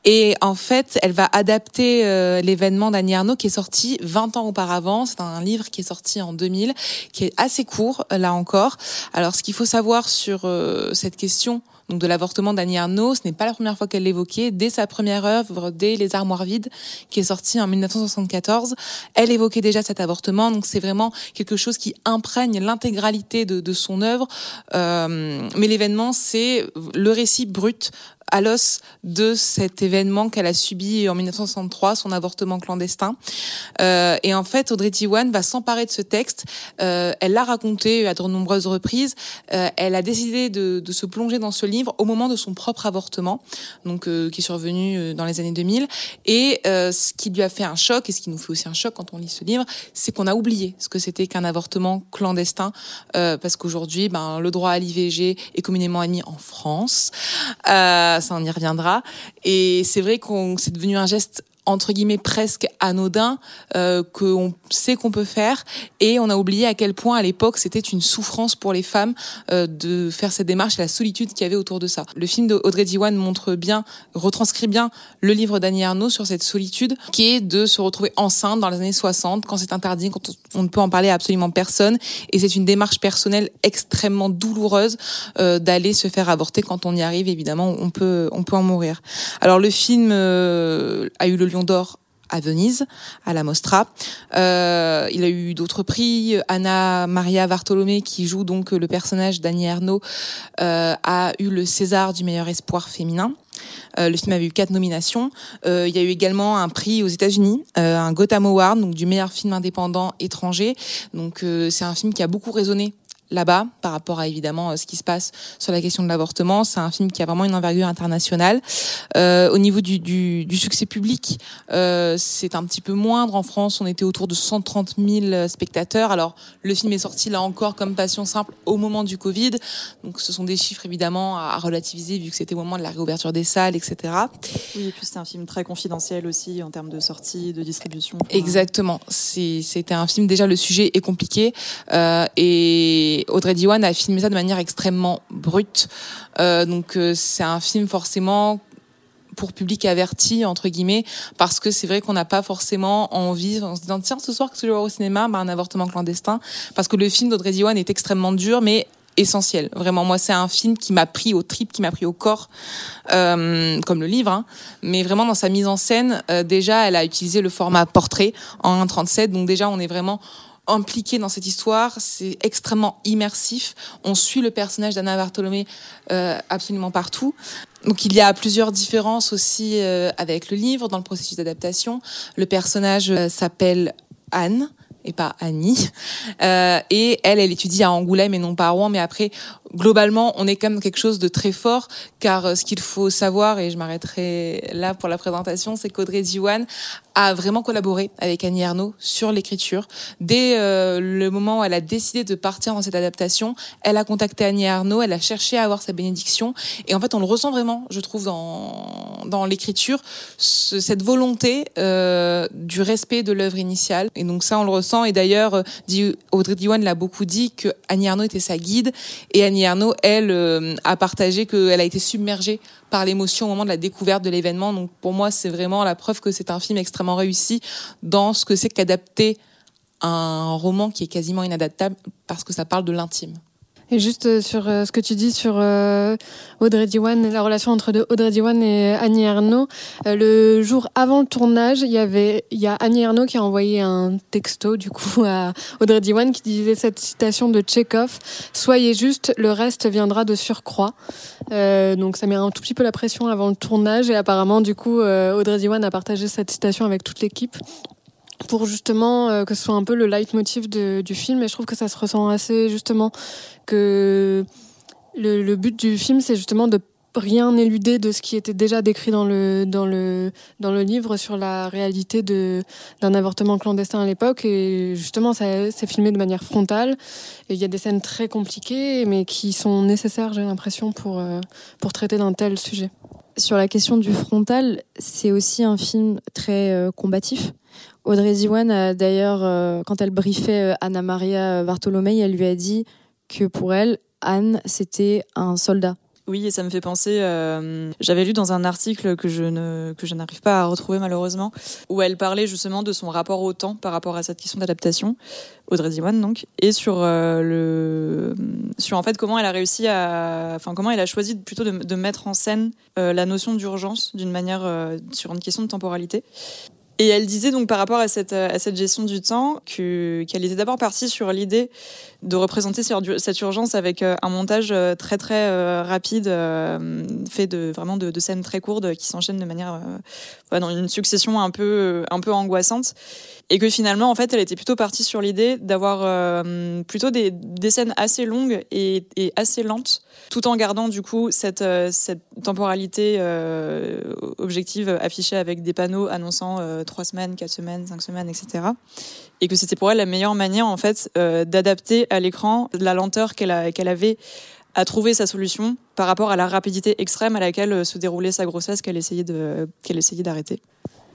Et en fait, elle va adapter euh, l'événement d'Annie Ernaux qui est sorti 20 ans auparavant. C'est un livre qui est sorti en 2000, qui est assez court là encore. Alors, ce qu'il faut savoir sur euh, cette question donc de l'avortement d'Annie Arnaud, ce n'est pas la première fois qu'elle l'évoquait. Dès sa première œuvre, dès Les Armoires vides, qui est sortie en 1974, elle évoquait déjà cet avortement. Donc c'est vraiment quelque chose qui imprègne l'intégralité de, de, son œuvre. Euh, mais l'événement, c'est le récit brut à l'os de cet événement qu'elle a subi en 1963, son avortement clandestin. Euh, et en fait, Audrey Diwan va s'emparer de ce texte. Euh, elle l'a raconté à de nombreuses reprises. Euh, elle a décidé de, de, se plonger dans ce livre au moment de son propre avortement, donc euh, qui est survenu euh, dans les années 2000. Et euh, ce qui lui a fait un choc, et ce qui nous fait aussi un choc quand on lit ce livre, c'est qu'on a oublié ce que c'était qu'un avortement clandestin, parce qu'aujourd'hui, ben, le droit à l'IVG est communément admis en France. Euh, ça on y reviendra. Et c'est vrai qu'on c'est devenu un geste entre guillemets presque anodin euh, qu'on sait qu'on peut faire et on a oublié à quel point à l'époque c'était une souffrance pour les femmes euh, de faire cette démarche et la solitude qu'il y avait autour de ça. Le film de Audrey Diwan montre bien, retranscrit bien le livre d'Annie Arnaud sur cette solitude qui est de se retrouver enceinte dans les années 60 quand c'est interdit, quand on ne peut en parler à absolument personne et c'est une démarche personnelle extrêmement douloureuse euh, d'aller se faire avorter quand on y arrive évidemment on peut on peut en mourir. Alors le film euh, a eu le Lion d'Or à Venise, à la Mostra. Euh, il a eu d'autres prix. Anna Maria Bartolomé, qui joue donc le personnage d'Annie Ernaux, euh, a eu le César du meilleur espoir féminin. Euh, le film avait eu quatre nominations. Euh, il y a eu également un prix aux États-Unis, euh, un Gotham Award, donc du meilleur film indépendant étranger. Donc c'est un film qui a beaucoup résonné là-bas par rapport à évidemment ce qui se passe sur la question de l'avortement. C'est un film qui a vraiment une envergure internationale. Euh, au niveau du, du, du succès public, euh, c'est un petit peu moindre. En France, on était autour de 130 000 spectateurs. Alors le film est sorti là encore comme Passion simple au moment du Covid. Donc ce sont des chiffres évidemment à relativiser vu que c'était au moment de la réouverture des salles, etc. Oui, et puis c'est un film très confidentiel aussi en termes de sortie, de distribution. Exactement. C'était un film déjà le sujet est compliqué euh, et Audrey Diwan a filmé ça de manière extrêmement brute. Euh, donc euh, c'est un film forcément pour public averti entre guillemets parce que c'est vrai qu'on n'a pas forcément envie en se disant tiens ce soir que je vais voir au cinéma bah, un avortement clandestin parce que le film d'Audrey Diwan est extrêmement dur mais essentiel. Vraiment, moi, c'est un film qui m'a pris au trip, qui m'a pris au corps, euh, comme le livre. Hein. Mais vraiment, dans sa mise en scène, euh, déjà, elle a utilisé le format portrait en 1.37. Donc déjà, on est vraiment impliqué dans cette histoire, c'est extrêmement immersif. On suit le personnage d'Anna Bartholomé euh, absolument partout. Donc il y a plusieurs différences aussi euh, avec le livre dans le processus d'adaptation. Le personnage euh, s'appelle Anne et pas Annie. Et elle, elle étudie à Angoulême et non pas à Rouen. Mais après, globalement, on est quand même quelque chose de très fort, car euh, ce qu'il faut savoir, et je m'arrêterai là pour la présentation, c'est qu'Audrey Diwan a vraiment collaboré avec Annie Ernaux sur l'écriture. Dès euh, le moment où elle a décidé de partir dans cette adaptation, elle a contacté Annie Ernaux, elle a cherché à avoir sa bénédiction, et en fait, on le ressent vraiment, je trouve, dans, dans l'écriture, ce, cette volonté euh, du respect de l'œuvre initiale. Et donc ça, on le ressent, et d'ailleurs, Audrey Diwan l'a beaucoup dit, que Annie Ernaux était sa guide, et Annie Ernaux, elle, euh, a partagé qu'elle a été submergée par l'émotion au moment de la découverte de l'événement. Donc pour moi, c'est vraiment la preuve que c'est un film extrêmement réussi dans ce que c'est qu'adapter un roman qui est quasiment inadaptable parce que ça parle de l'intime. Et juste euh, sur euh, ce que tu dis sur euh, Audrey Diwan, la relation entre Audrey Diwan et Annie Ernaux, le jour avant le tournage, il y avait, il y a Annie Ernaux qui a envoyé un texto du coup à Audrey Diwan qui disait cette citation de Tchekhov "Soyez juste, le reste viendra de surcroît". Donc ça met un tout petit peu la pression avant le tournage et apparemment du coup Audrey Diwan a partagé cette citation avec toute l'équipe pour justement euh, que ce soit un peu le leitmotiv de, du film et je trouve que ça se ressent assez justement que le, but du film c'est justement de rien éludé de ce qui était déjà décrit dans le, dans le, dans le livre sur la réalité d'un avortement clandestin à l'époque. Et justement, c'est filmé de manière frontale. Et il y a des scènes très compliquées, mais qui sont nécessaires, j'ai l'impression, pour, euh, pour traiter d'un tel sujet. Sur la question du frontal, c'est aussi un film très euh, combatif. Audrey Diwan, a d'ailleurs, euh, quand elle briefait Anna Maria Bartolomei, elle lui a dit que pour elle, Anne, c'était un soldat. Oui, et ça me fait penser. Euh, J'avais lu dans un article que je ne que je n'arrive pas à retrouver malheureusement, où elle parlait justement de son rapport au temps par rapport à cette question d'adaptation, Audrey Diwan donc, et sur euh, le sur en fait comment elle a réussi à, enfin comment elle a choisi plutôt de, mettre en scène euh, la notion d'urgence d'une manière euh, sur une question de temporalité. Et elle disait donc par rapport à cette, à cette gestion du temps que qu'elle était d'abord partie sur l'idée de représenter cette urgence avec euh, un montage euh, très très euh, rapide, fait de vraiment de, scènes très courtes qui s'enchaînent de manière dans une succession un peu un peu angoissante. Et que finalement en fait elle était plutôt partie sur l'idée d'avoir plutôt des, des, scènes assez longues et, assez lentes tout en gardant du coup cette cette temporalité objective affichée avec des panneaux annonçant trois semaines, quatre semaines, cinq semaines, etc et que c'était pour elle la meilleure manière en fait euh, d'adapter à l'écran la lenteur qu'elle avait à trouver sa solution par rapport à la rapidité extrême à laquelle euh, se déroulait sa grossesse qu'elle essayait d'arrêter.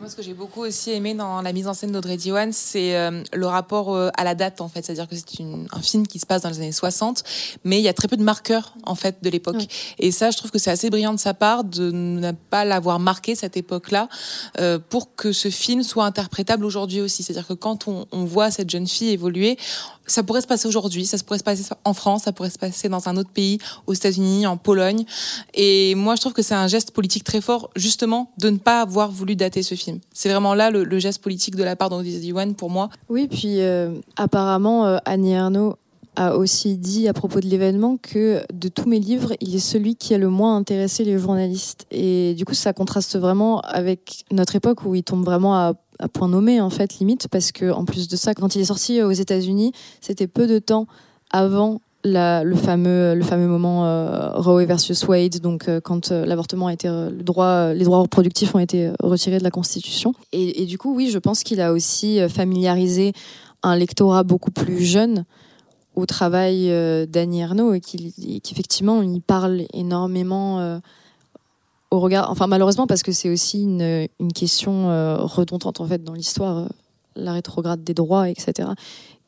Moi, ce que j'ai beaucoup aussi aimé dans la mise en scène d'Audrey Diwan, c'est euh, le rapport euh, à la date, en fait. C'est-à-dire que c'est un film qui se passe dans les années 60, mais il y a très peu de marqueurs, en fait, de l'époque. Et ça, je trouve que c'est assez brillant de sa part de ne pas l'avoir marqué, cette époque-là, euh, pour que ce film soit interprétable aujourd'hui aussi. C'est-à-dire que quand on, on voit cette jeune fille évoluer, ça pourrait se passer aujourd'hui, ça pourrait se passer en France, ça pourrait se passer dans un autre pays, aux États-Unis, en Pologne. Et moi, je trouve que c'est un geste politique très fort, justement, de ne pas avoir voulu dater ce film. C'est vraiment là le, geste politique de la part d'André Diwan pour moi. Oui, puis euh, apparemment, euh, Annie Ernaux a aussi dit à propos de l'événement que de tous mes livres, il est celui qui a le moins intéressé les journalistes. Et du coup, ça contraste vraiment avec notre époque où il tombe vraiment à à point nommé en fait limite parce que en plus de ça quand il est sorti aux États-Unis c'était peu de temps avant le fameux le fameux moment euh, Roe versus Wade donc euh, quand euh, l'avortement a été le droit les droits reproductifs ont été retirés de la Constitution. Et, du coup oui je pense qu'il a aussi familiarisé un lectorat beaucoup plus jeune au travail d'Annie Ernaux et qu'effectivement il parle énormément au enfin malheureusement parce que c'est aussi une, question euh, redondante en fait dans l'histoire, euh, la rétrograde des droits, etc.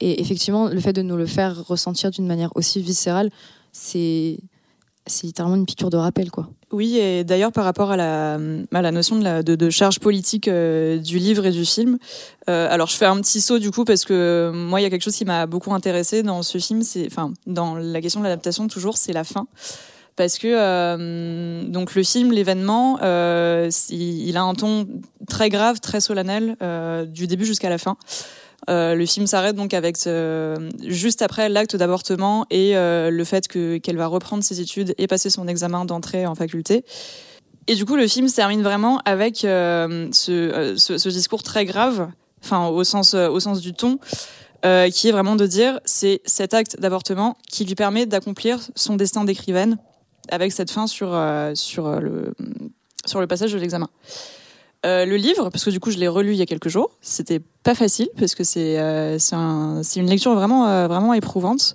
Et effectivement, le fait de nous le faire ressentir d'une manière aussi viscérale, c'est c'est littéralement une piqûre de rappel, quoi. Oui, et d'ailleurs par rapport à la, à la notion de charge politique euh, du livre et du film, alors je fais un petit saut du coup parce que moi il y a quelque chose qui m'a beaucoup intéressé dans ce film, c'est, enfin dans la question de l'adaptation toujours, c'est la fin parce que euh, donc le film, l'événement, euh, il a un ton très grave, très solennel euh, du début jusqu'à la fin. Euh, le film s'arrête donc avec ce, juste après l'acte d'avortement et euh, le fait que qu'elle va reprendre ses études et passer son examen d'entrée en faculté. Et du coup, le film se termine vraiment avec ce, ce, ce, discours très grave, enfin au sens au sens du ton. Euh, qui est vraiment de dire c'est cet acte d'avortement qui lui permet d'accomplir son destin d'écrivaine avec cette fin sur, euh, sur, euh, le, sur le passage de l'examen. Euh, le livre, parce que du coup je l'ai relu il y a quelques jours, c'était pas facile parce que c'est euh, une lecture vraiment vraiment éprouvante.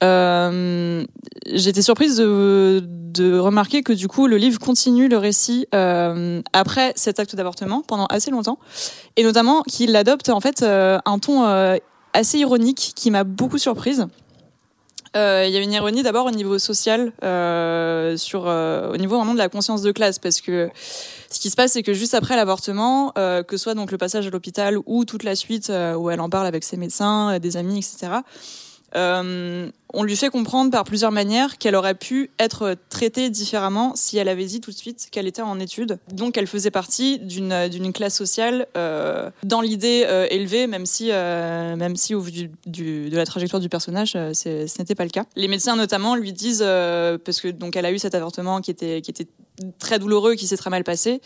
J'étais surprise de, de remarquer que du coup le livre continue le récit après cet acte d'avortement pendant assez longtemps, et notamment qu'il adopte en fait un ton assez ironique qui m'a beaucoup surprise. Euh, il y a une ironie d'abord au niveau social, euh, sur euh, au niveau vraiment de la conscience de classe, parce que ce qui se passe, c'est que juste après l'avortement, euh, que soit donc le passage à l'hôpital ou toute la suite où elle en parle avec ses médecins, des amis, etc. Euh, on lui fait comprendre par plusieurs manières qu'elle aurait pu être traitée différemment si elle avait dit tout de suite qu'elle était en études. Donc elle faisait partie d'une classe sociale euh, dans l'idée euh, élevée, même si même si au vu de la trajectoire du personnage, ce n'était pas le cas. Les médecins notamment lui disent parce que donc elle a eu cet avortement qui était très douloureux, qui s'est très mal passé.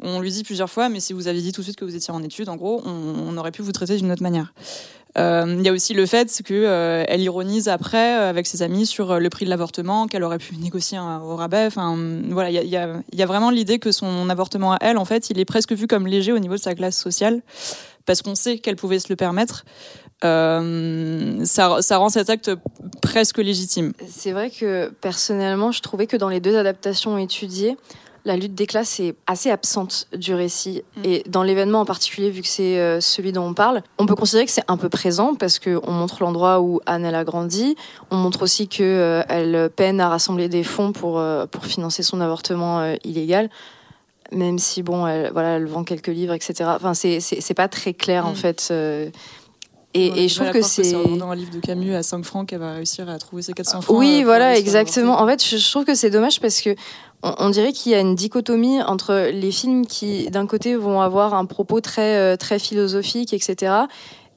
On lui dit plusieurs fois, mais si vous avez dit tout de suite que vous étiez en études, en gros, on aurait pu vous traiter d'une autre manière. Euh, Il y a aussi le fait que euh, ironise après euh, avec ses amis sur le prix de l'avortement qu'elle aurait pu négocier un- au rabais. Enfin, voilà, il y a, vraiment l'idée que son avortement à elle, en fait, il est presque vu comme léger au niveau de sa classe sociale parce qu'on sait qu'elle pouvait se le permettre. Ça rend cet acte presque légitime. C'est vrai que personnellement, je trouvais que dans les deux adaptations étudiées, la lutte des classes est assez absente du récit. Et dans l'événement en particulier, vu que c'est euh, celui dont on parle, on peut considérer que c'est un peu présent parce qu'on montre l'endroit où Anne elle a grandi. On montre aussi qu'elle elle peine à rassembler des fonds pour, euh, pour financer son avortement euh, illégal. Même si, bon, elle, voilà, elle vend quelques livres, etc. Enfin, c'est- pas très clair, en Mm. fait. euh, et, je trouve que c'est. en vendant un livre de Camus à 5 francs qu'elle va réussir à trouver ses 400 francs. euh, Oui, voilà, exactement. En fait, je, je trouve que c'est dommage parce que on, dirait qu'il y a une dichotomie entre les films qui, d'un côté, vont avoir un propos très, euh, très philosophique, etc.,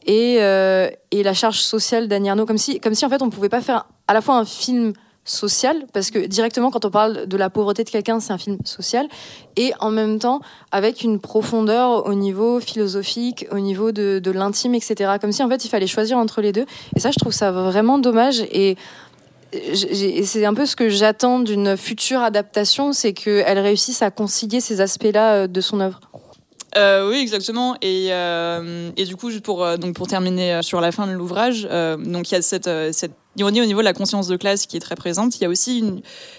et, euh, et la charge sociale d'Annie Ernaux, comme si, comme si, en fait, on pouvait pas faire à la fois un film social, parce que directement, quand on parle de la pauvreté de quelqu'un, c'est un film social, et en même temps, avec une profondeur au niveau philosophique, au niveau de, de l'intime, etc. Comme si, en fait, il fallait choisir entre les deux. Et ça, je trouve ça vraiment dommage. Et c'est un peu ce que j'attends d'une future adaptation, c'est qu'elle réussisse à concilier ces aspects-là euh, de son œuvre. Euh, oui, exactement. Et, euh, du coup, pour, donc pour terminer sur la fin de l'ouvrage, donc il y a cette, ironie au niveau de la conscience de classe qui est très présente. Il y a aussi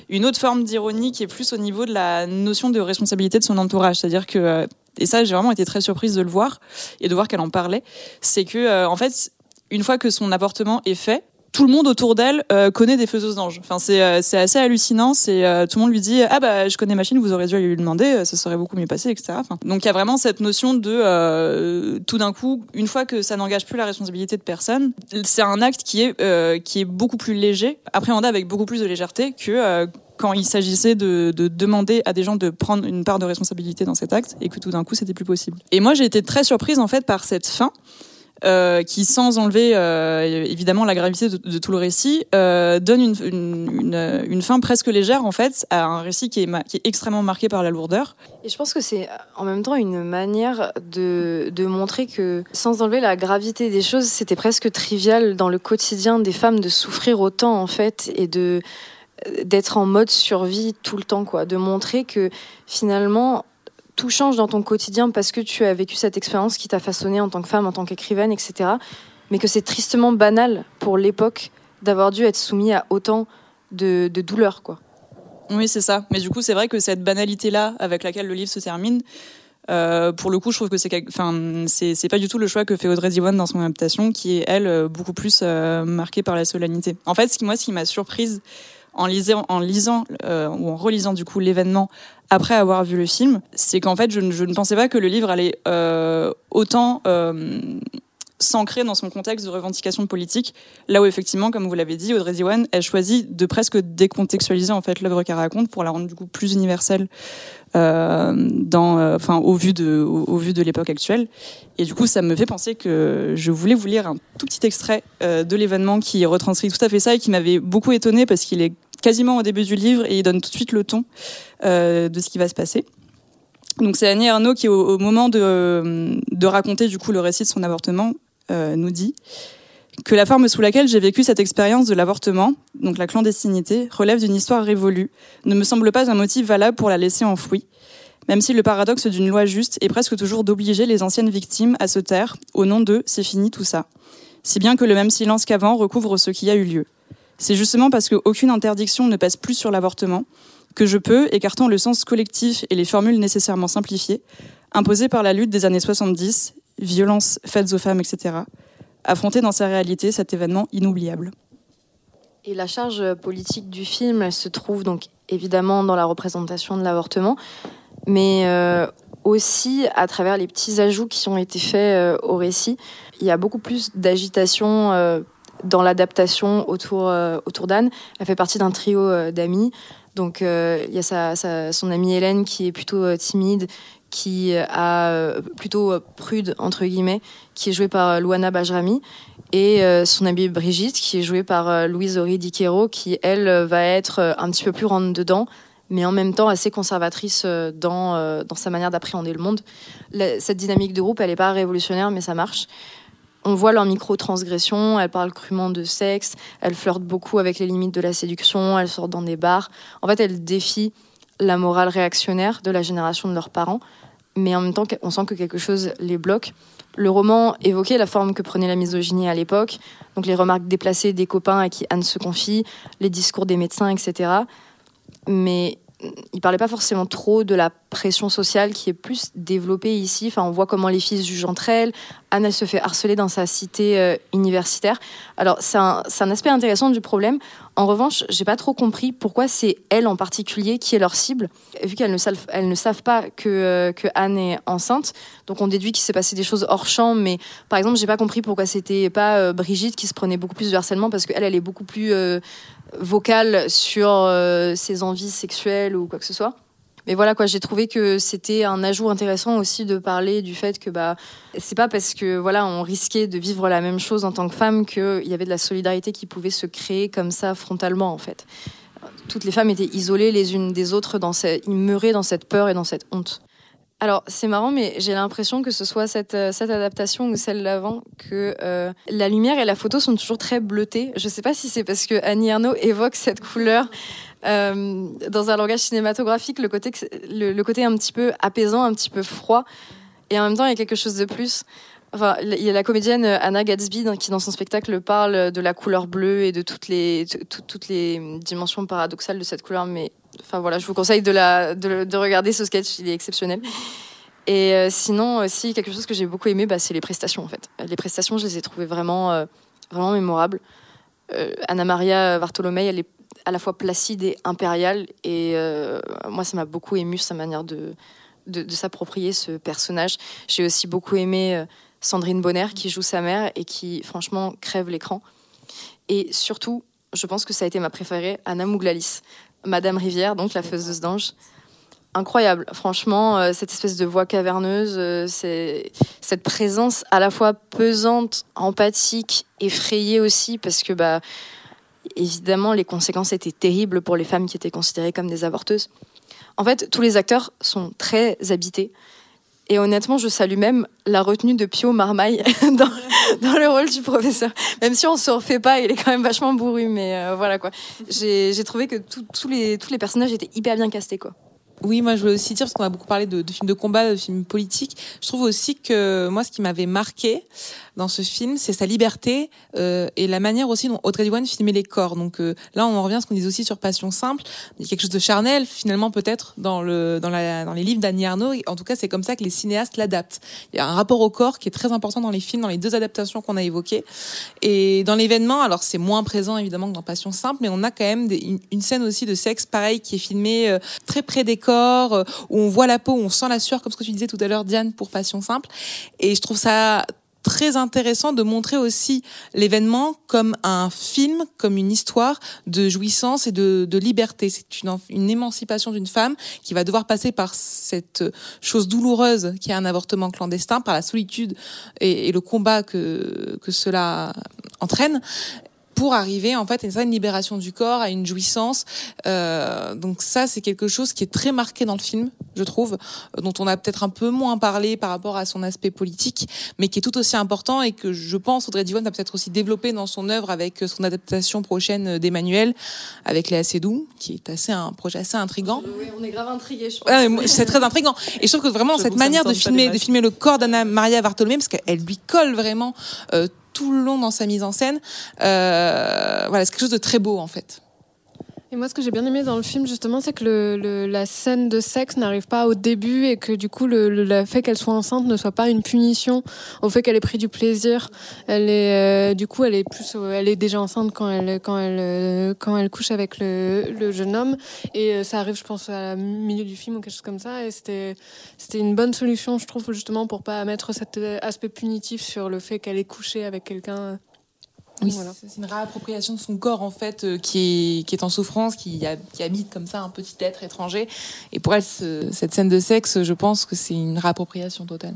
une, autre forme d'ironie qui est plus au niveau de la notion de responsabilité de son entourage. C'est-à-dire que, et ça, j'ai vraiment été très surprise de le voir et de voir qu'elle en parlait, c'est que, en fait, une fois que son avortement est fait, tout le monde autour d'elle euh, connaît des faiseuses d'anges. Enfin, c'est euh, c'est assez hallucinant. C'est euh, tout le monde lui dit ah bah je connais machine, vous aurez dû aller lui demander, euh, ça serait beaucoup mieux passé, etc. Enfin, donc il y a vraiment cette notion de euh, tout d'un coup, une fois que ça n'engage plus la responsabilité de personne, c'est un acte qui est euh, qui est beaucoup plus léger, appréhendé avec beaucoup plus de légèreté que quand il s'agissait de, de demander à des gens de prendre une part de responsabilité dans cet acte et que tout d'un coup c'était plus possible. Et moi j'ai été très surprise en fait par cette fin euh, qui, sans enlever euh, évidemment la gravité de, tout le récit, euh, donne une, une, une, fin presque légère en fait à un récit qui est, qui est extrêmement marqué par la lourdeur. Et je pense que c'est en même temps une manière de, de montrer que, sans enlever la gravité des choses, c'était presque trivial dans le quotidien des femmes de souffrir autant en fait et de d'être en mode survie tout le temps quoi, de montrer que finalement tout change dans ton quotidien parce que tu as vécu cette expérience qui t'a façonné en tant que femme, en tant qu'écrivaine, etc. Mais que c'est tristement banal pour l'époque d'avoir dû être soumis à autant de, douleurs quoi. Oui, c'est ça. Mais du coup, c'est vrai que cette banalité-là avec laquelle le livre se termine, euh, pour le coup, je trouve que c'est, enfin, c'est, pas du tout le choix que fait Audrey Diwan dans son adaptation, qui est elle beaucoup plus euh, marquée par la solennité. En fait, moi, ce qui m'a surprise en lisant, euh, ou en relisant du coup l'événement après avoir vu le film, c'est qu'en fait, je, ne- pensais pas que le livre allait euh, autant euh, s'ancrer dans son contexte de revendication politique, là où effectivement, comme vous l'avez dit, Audrey Diwan, elle choisit de presque décontextualiser en fait l'œuvre qu'elle raconte pour la rendre du coup plus universelle, euh, enfin au vu de, l'époque actuelle. Et du coup, ça me fait penser que je voulais vous lire un tout petit extrait euh, de l'événement qui retranscrit tout à fait ça et qui m'avait beaucoup étonné parce qu'il est quasiment au début du livre et il donne tout de suite le ton euh, de ce qui va se passer. Donc c'est Annie Ernaux qui, au, moment de, raconter du coup le récit de son avortement, euh, nous dit que la forme sous laquelle j'ai vécu cette expérience de l'avortement, donc la clandestinité, relève d'une histoire révolue, ne me semble pas un motif valable pour la laisser enfouie, même si le paradoxe d'une loi juste est presque toujours d'obliger les anciennes victimes à se taire au nom de c'est fini tout ça, si bien que le même silence qu'avant recouvre ce qui a eu lieu. C'est justement parce qu'aucune interdiction ne pèse plus sur l'avortement que je peux, écartant le sens collectif et les formules nécessairement simplifiées, imposées par la lutte des années 70, violences faites aux femmes, etc., affronter dans sa réalité cet événement inoubliable. Et la charge politique du film, se trouve donc évidemment dans la représentation de l'avortement, mais euh, aussi à travers les petits ajouts qui ont été faits euh, au récit. Il y a beaucoup plus d'agitation euh, dans l'adaptation autour, autour d'Anne. Elle fait partie d'un trio d'amis. Donc il y a sa, sa- son amie Hélène qui est plutôt timide, qui a euh, plutôt euh, prude entre guillemets, qui est jouée par euh, Luana Bajrami, et euh, son amie Brigitte qui est jouée par euh, Louise Ori Diquero, qui elle euh, va être euh, un petit peu plus rentre dedans, mais en même temps assez conservatrice euh, dans dans sa manière d'appréhender le monde. Cette dynamique de groupe, elle n'est pas révolutionnaire, mais ça marche. on voit leurs micro-transgressions, elles parlent crûment de sexe, elles flirtent beaucoup avec les limites de la séduction, elles sortent dans des bars. En fait, elles défient la morale réactionnaire de la génération de leurs parents, mais en même temps, on sent que quelque chose les bloque. Le roman évoquait la forme que prenait la misogynie à l'époque, donc les remarques déplacées des copains à qui Anne se confie, les discours des médecins, etc. Mais il parlait pas forcément trop de la pression sociale qui est plus développée ici. Enfin, on voit comment les filles jugent entre elles. Anne, elle se fait harceler dans sa cité euh, universitaire. Alors, c'est un, un, aspect intéressant du problème. En revanche, j'ai pas trop compris pourquoi c'est elle en particulier qui est leur cible, vu qu'elles ne savent, elles ne savent pas que, euh, que Anne est enceinte. Donc, on déduit qu'il s'est passé des choses hors champ. Mais par exemple, j'ai pas compris pourquoi c'était pas euh, Brigitte qui se prenait beaucoup plus de harcèlement, parce qu'elle, elle est beaucoup plus vocale sur ses envies sexuelles ou quoi que ce soit. Mais voilà quoi, j'ai trouvé que c'était un ajout intéressant aussi de parler du fait que bah c'est pas parce que voilà on risquait de vivre la même chose en tant que femme qu'il y avait de la solidarité qui pouvait se créer comme ça frontalement en fait. Toutes les femmes étaient isolées les unes des autres, dans cette, immurées dans cette peur et dans cette honte. Alors c'est marrant, mais j'ai l'impression que ce soit cette, cette adaptation ou celle d'avant, que euh, la lumière et la photo sont toujours très bleutées. Je sais pas si c'est parce que Annie Ernaux évoque cette couleur euh, dans un langage cinématographique, le côté, le, côté un petit peu apaisant, un petit peu froid, et en même temps il y a quelque chose de plus. Enfin, il y a la comédienne Anna Gatsby qui, dans son spectacle, parle de la couleur bleue et de toutes les, toutes les dimensions paradoxales de cette couleur. Mais enfin voilà, je vous conseille de, la, de, regarder ce sketch, il est exceptionnel. Et euh, sinon, aussi, quelque chose que j'ai beaucoup aimé, bah, c'est les prestations en fait. Les prestations, je les ai trouvées vraiment, euh, vraiment mémorables. Anna Maria Bartolomei, elle est à la fois placide et impériale. Et euh, moi, ça m'a beaucoup ému sa manière de, de, s'approprier ce personnage. J'ai aussi beaucoup aimé euh, Sandrine Bonner qui joue sa mère et qui, franchement, crève l'écran. Et surtout, je pense que ça a été ma préférée, Anna Mouglalis, Madame Rivière, donc la faiseuse d'ange. Incroyable, franchement, euh, cette espèce de voix caverneuse, c'est cette présence à la fois pesante, empathique, effrayée aussi, parce que bah, évidemment, les conséquences étaient terribles pour les femmes qui étaient considérées comme des avorteuses. En fait, tous les acteurs sont très habités. Et honnêtement, je salue même la retenue de Pio Marmaille dans, dans, le rôle du professeur. Même si on se refait pas, il est quand même vachement bourru, mais euh, voilà quoi. J'ai trouvé que tous les, tous les personnages étaient hyper bien castés quoi. Oui, moi je voulais aussi dire, parce qu'on a beaucoup parlé de, de, films de combat, de films politiques, je trouve aussi que moi ce qui m'avait marqué dans ce film, c'est sa liberté euh, et la manière aussi dont Audrey Diwan filmait les corps. Donc euh, là, on en revient à ce qu'on disait aussi sur Passion simple. Il y a quelque chose de charnel finalement peut-être dans le dans dans les livres d'Annie Arnaud. En tout cas, c'est comme ça que les cinéastes l'adaptent. Il y a un rapport au corps qui est très important dans les films, dans les deux adaptations qu'on a évoquées. Et dans l'événement, alors c'est moins présent évidemment que dans Passion simple, mais on a quand même des, une, scène aussi de sexe pareil qui est filmée euh, très près des corps, euh, où on voit la peau, où on sent la sueur, comme ce que tu disais tout à l'heure, Diane, pour Passion simple. Et je trouve ça très intéressant de montrer aussi l'événement comme un film, comme une histoire de jouissance et de, liberté. C'est une, une émancipation d'une femme qui va devoir passer par cette chose douloureuse qui est un avortement clandestin, par la solitude et, et le combat que, que cela entraîne pour arriver en fait à une certaine libération du corps, à une jouissance. Euh, donc ça, c'est quelque chose qui est très marqué dans le film, je trouve, dont on a peut-être un peu moins parlé par rapport à son aspect politique, mais qui est tout aussi important et que je pense Audrey Diwan va peut-être aussi développer dans son œuvre avec son adaptation prochaine d'Emmanuel, avec Léa Seydoux, qui est assez un projet assez intrigant. Oui, on est grave intrigués, je pense. c'est très intrigant. Et je trouve que vraiment cette manière de filmer, de filmer le corps d'Anna Maria Bartolomé, parce qu'elle lui colle vraiment euh, tout le long dans sa mise en scène. Euh, voilà, c'est quelque chose de très beau en fait. Et moi, ce que j'ai bien aimé dans le film, justement, c'est que la scène de sexe n'arrive pas au début et que du coup, le, fait qu'elle soit enceinte ne soit pas une punition au fait qu'elle ait pris du plaisir. Elle est, euh, du coup, elle est plus, euh, elle est déjà enceinte quand elle, quand elle, euh, quand elle couche avec le, jeune homme. Et ça arrive, je pense, à milieu du film ou quelque chose comme ça. Et c'était, c'était une bonne solution, je trouve, justement, pour pas mettre cet aspect punitif sur le fait qu'elle ait couché avec quelqu'un oui, c'est une réappropriation de son corps en fait euh, qui, est, qui est en souffrance, qui, qui, habite comme ça un petit être étranger. Et pour elle, cette scène de sexe, je pense que c'est une réappropriation totale.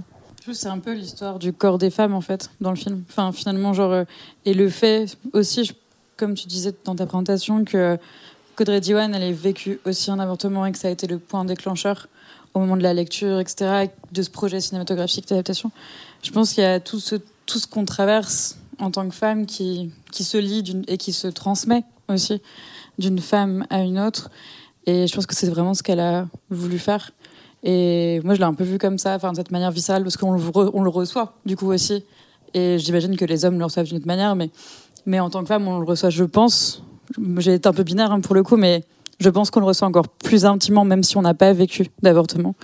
C'est un peu l'histoire du corps des femmes en fait dans le film. Enfin, finalement, genre euh, et le fait aussi, comme tu disais dans ta présentation, que qu'Audrey Diwan elle ait vécu aussi un avortement et que ça a été le point déclencheur au moment de la lecture, etc., de ce projet cinématographique d'adaptation. Je pense qu'il y a tout ce tout ce qu'on traverse en tant que femme qui, qui se lie et qui se transmet aussi d'une femme à une autre. Et je pense que c'est vraiment ce qu'elle a voulu faire. Et moi, je l'ai un peu vu comme ça, enfin, de cette manière viscérale, parce qu'on le reçoit, du coup, aussi. Et j'imagine que les hommes le reçoivent d'une autre manière, mais, mais en tant que femme, on le reçoit, je pense. J'ai été un peu binaire hein, pour le coup, mais je pense qu'on le reçoit encore plus intimement, même si on n'a pas vécu d'avortement.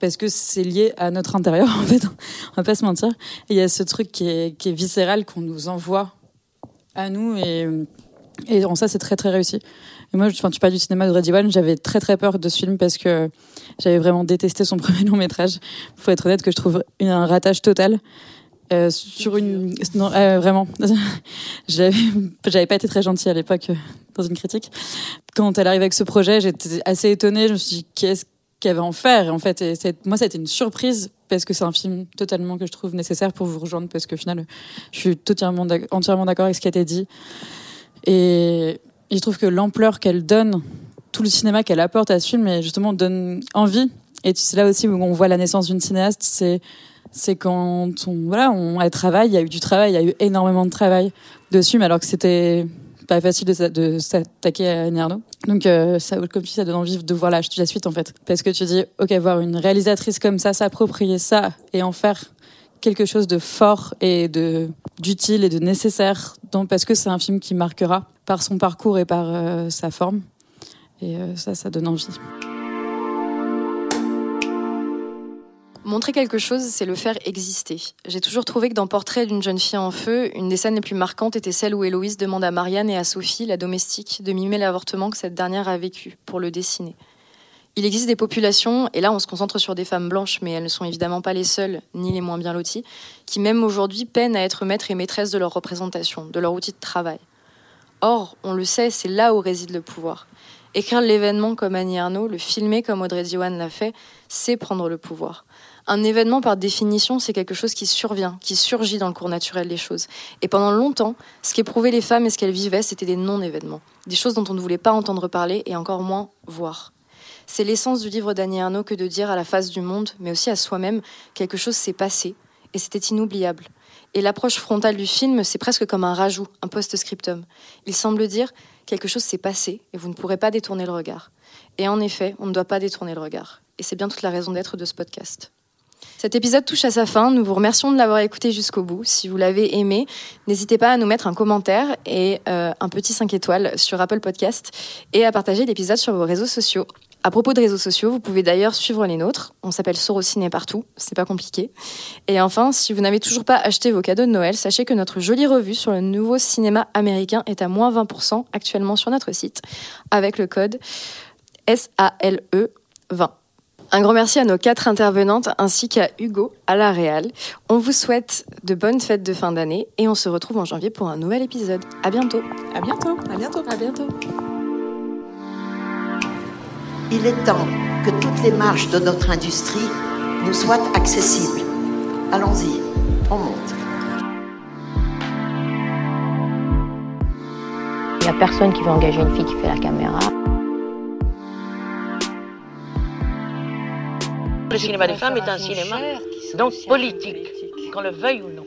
Parce que c'est lié à notre intérieur, en fait. On va pas se mentir. Il y a ce truc qui est, qui est viscéral qu'on nous envoie à nous, et, et en ça, c'est très, très réussi. Et moi, enfin, tu parles du cinéma de Reddy One, j'avais très très peur de ce film parce que j'avais vraiment détesté son premier long métrage. Faut être honnête que je trouve un ratage total. Euh, sur une euh, vraiment j'avais j'avais pas été très gentille à l'époque euh, dans une critique quand elle arrive avec ce projet j'étais assez étonnée je me suis dit qu'est-ce qu'elle va en faire en fait et moi ça a été une surprise parce que c'est un film totalement que je trouve nécessaire pour vous rejoindre parce qu'au final je suis totalement entièrement d'accord avec ce qui a été dit et, et je trouve que l'ampleur qu'elle donne, tout le cinéma qu'elle apporte à ce film, et justement donne envie. Et c'est là aussi où on voit la naissance d'une cinéaste, c'est c'est quand on voilà, on elle travaille, il y a eu du travail, il y a eu énormément de travail dessus, mais alors que c'était pas facile de, s'a- de s'attaquer à Annie Arnaud. Donc euh, ça, comme tu dis, ça donne envie de voir la, suite en fait, parce que tu dis ok, voir une réalisatrice comme ça s'approprier ça et en faire quelque chose de fort et de d'utile et de nécessaire donc parce que c'est un film qui marquera par son parcours et par euh, sa forme. Et euh, ça ça donne envie Montrer quelque chose, c'est le faire exister. J'ai toujours trouvé que dans Portrait d'une jeune fille en feu, une des scènes les plus marquantes était celle où Héloïse demande à Marianne et à Sophie, la domestique, de mimer l'avortement que cette dernière a vécu, pour le dessiner. Il existe des populations, et là on se concentre sur des femmes blanches, mais elles ne sont évidemment pas les seules, ni les moins bien loties, qui même aujourd'hui peinent à être maîtres et maîtresses de leur représentation, de leur outil de travail. Or, on le sait, c'est là où réside le pouvoir. Écrire l'événement comme Annie Arnaud, le filmer comme Audrey Diwan l'a fait, c'est prendre le pouvoir. Un événement, par définition, c'est quelque chose qui survient, qui surgit dans le cours naturel des choses. Et pendant longtemps, ce qu'éprouvaient les femmes et ce qu'elles vivaient, c'était des non-événements. Des choses dont on ne voulait pas entendre parler et encore moins voir. C'est l'essence du livre d'Annie Arnaud que de dire à la face du monde, mais aussi à soi-même, quelque chose s'est passé et c'était inoubliable. Et l'approche frontale du film, c'est presque comme un rajout, un post-scriptum. Il semble dire quelque chose s'est passé et vous ne pourrez pas détourner le regard. Et en effet, on ne doit pas détourner le regard. Et c'est bien toute la raison d'être de ce podcast. Cet épisode touche à sa fin. Nous vous remercions de l'avoir écouté jusqu'au bout. Si vous l'avez aimé, n'hésitez pas à nous mettre un commentaire et euh, un petit 5 étoiles sur Apple Podcast et à partager l'épisode sur vos réseaux sociaux. À propos de réseaux sociaux, vous pouvez d'ailleurs suivre les nôtres. On s'appelle Sorociné partout, c'est pas compliqué. Et enfin, si vous n'avez toujours pas acheté vos cadeaux de Noël, sachez que notre jolie revue sur le nouveau cinéma américain est à moins 20% actuellement sur notre site avec le code SALE 20. Un grand merci à nos quatre intervenantes ainsi qu'à Hugo à la Réal. On vous souhaite de bonnes fêtes de fin d'année et on se retrouve en janvier pour un nouvel épisode. À bientôt. À bientôt. À bientôt. À bientôt. Il est temps que toutes les marches de notre industrie nous soient accessibles. Allons-y, on monte. Il n'y a personne qui veut engager une fille qui fait la caméra. Le cinéma des femmes est un cinéma donc politique, qu'on le veuille ou non.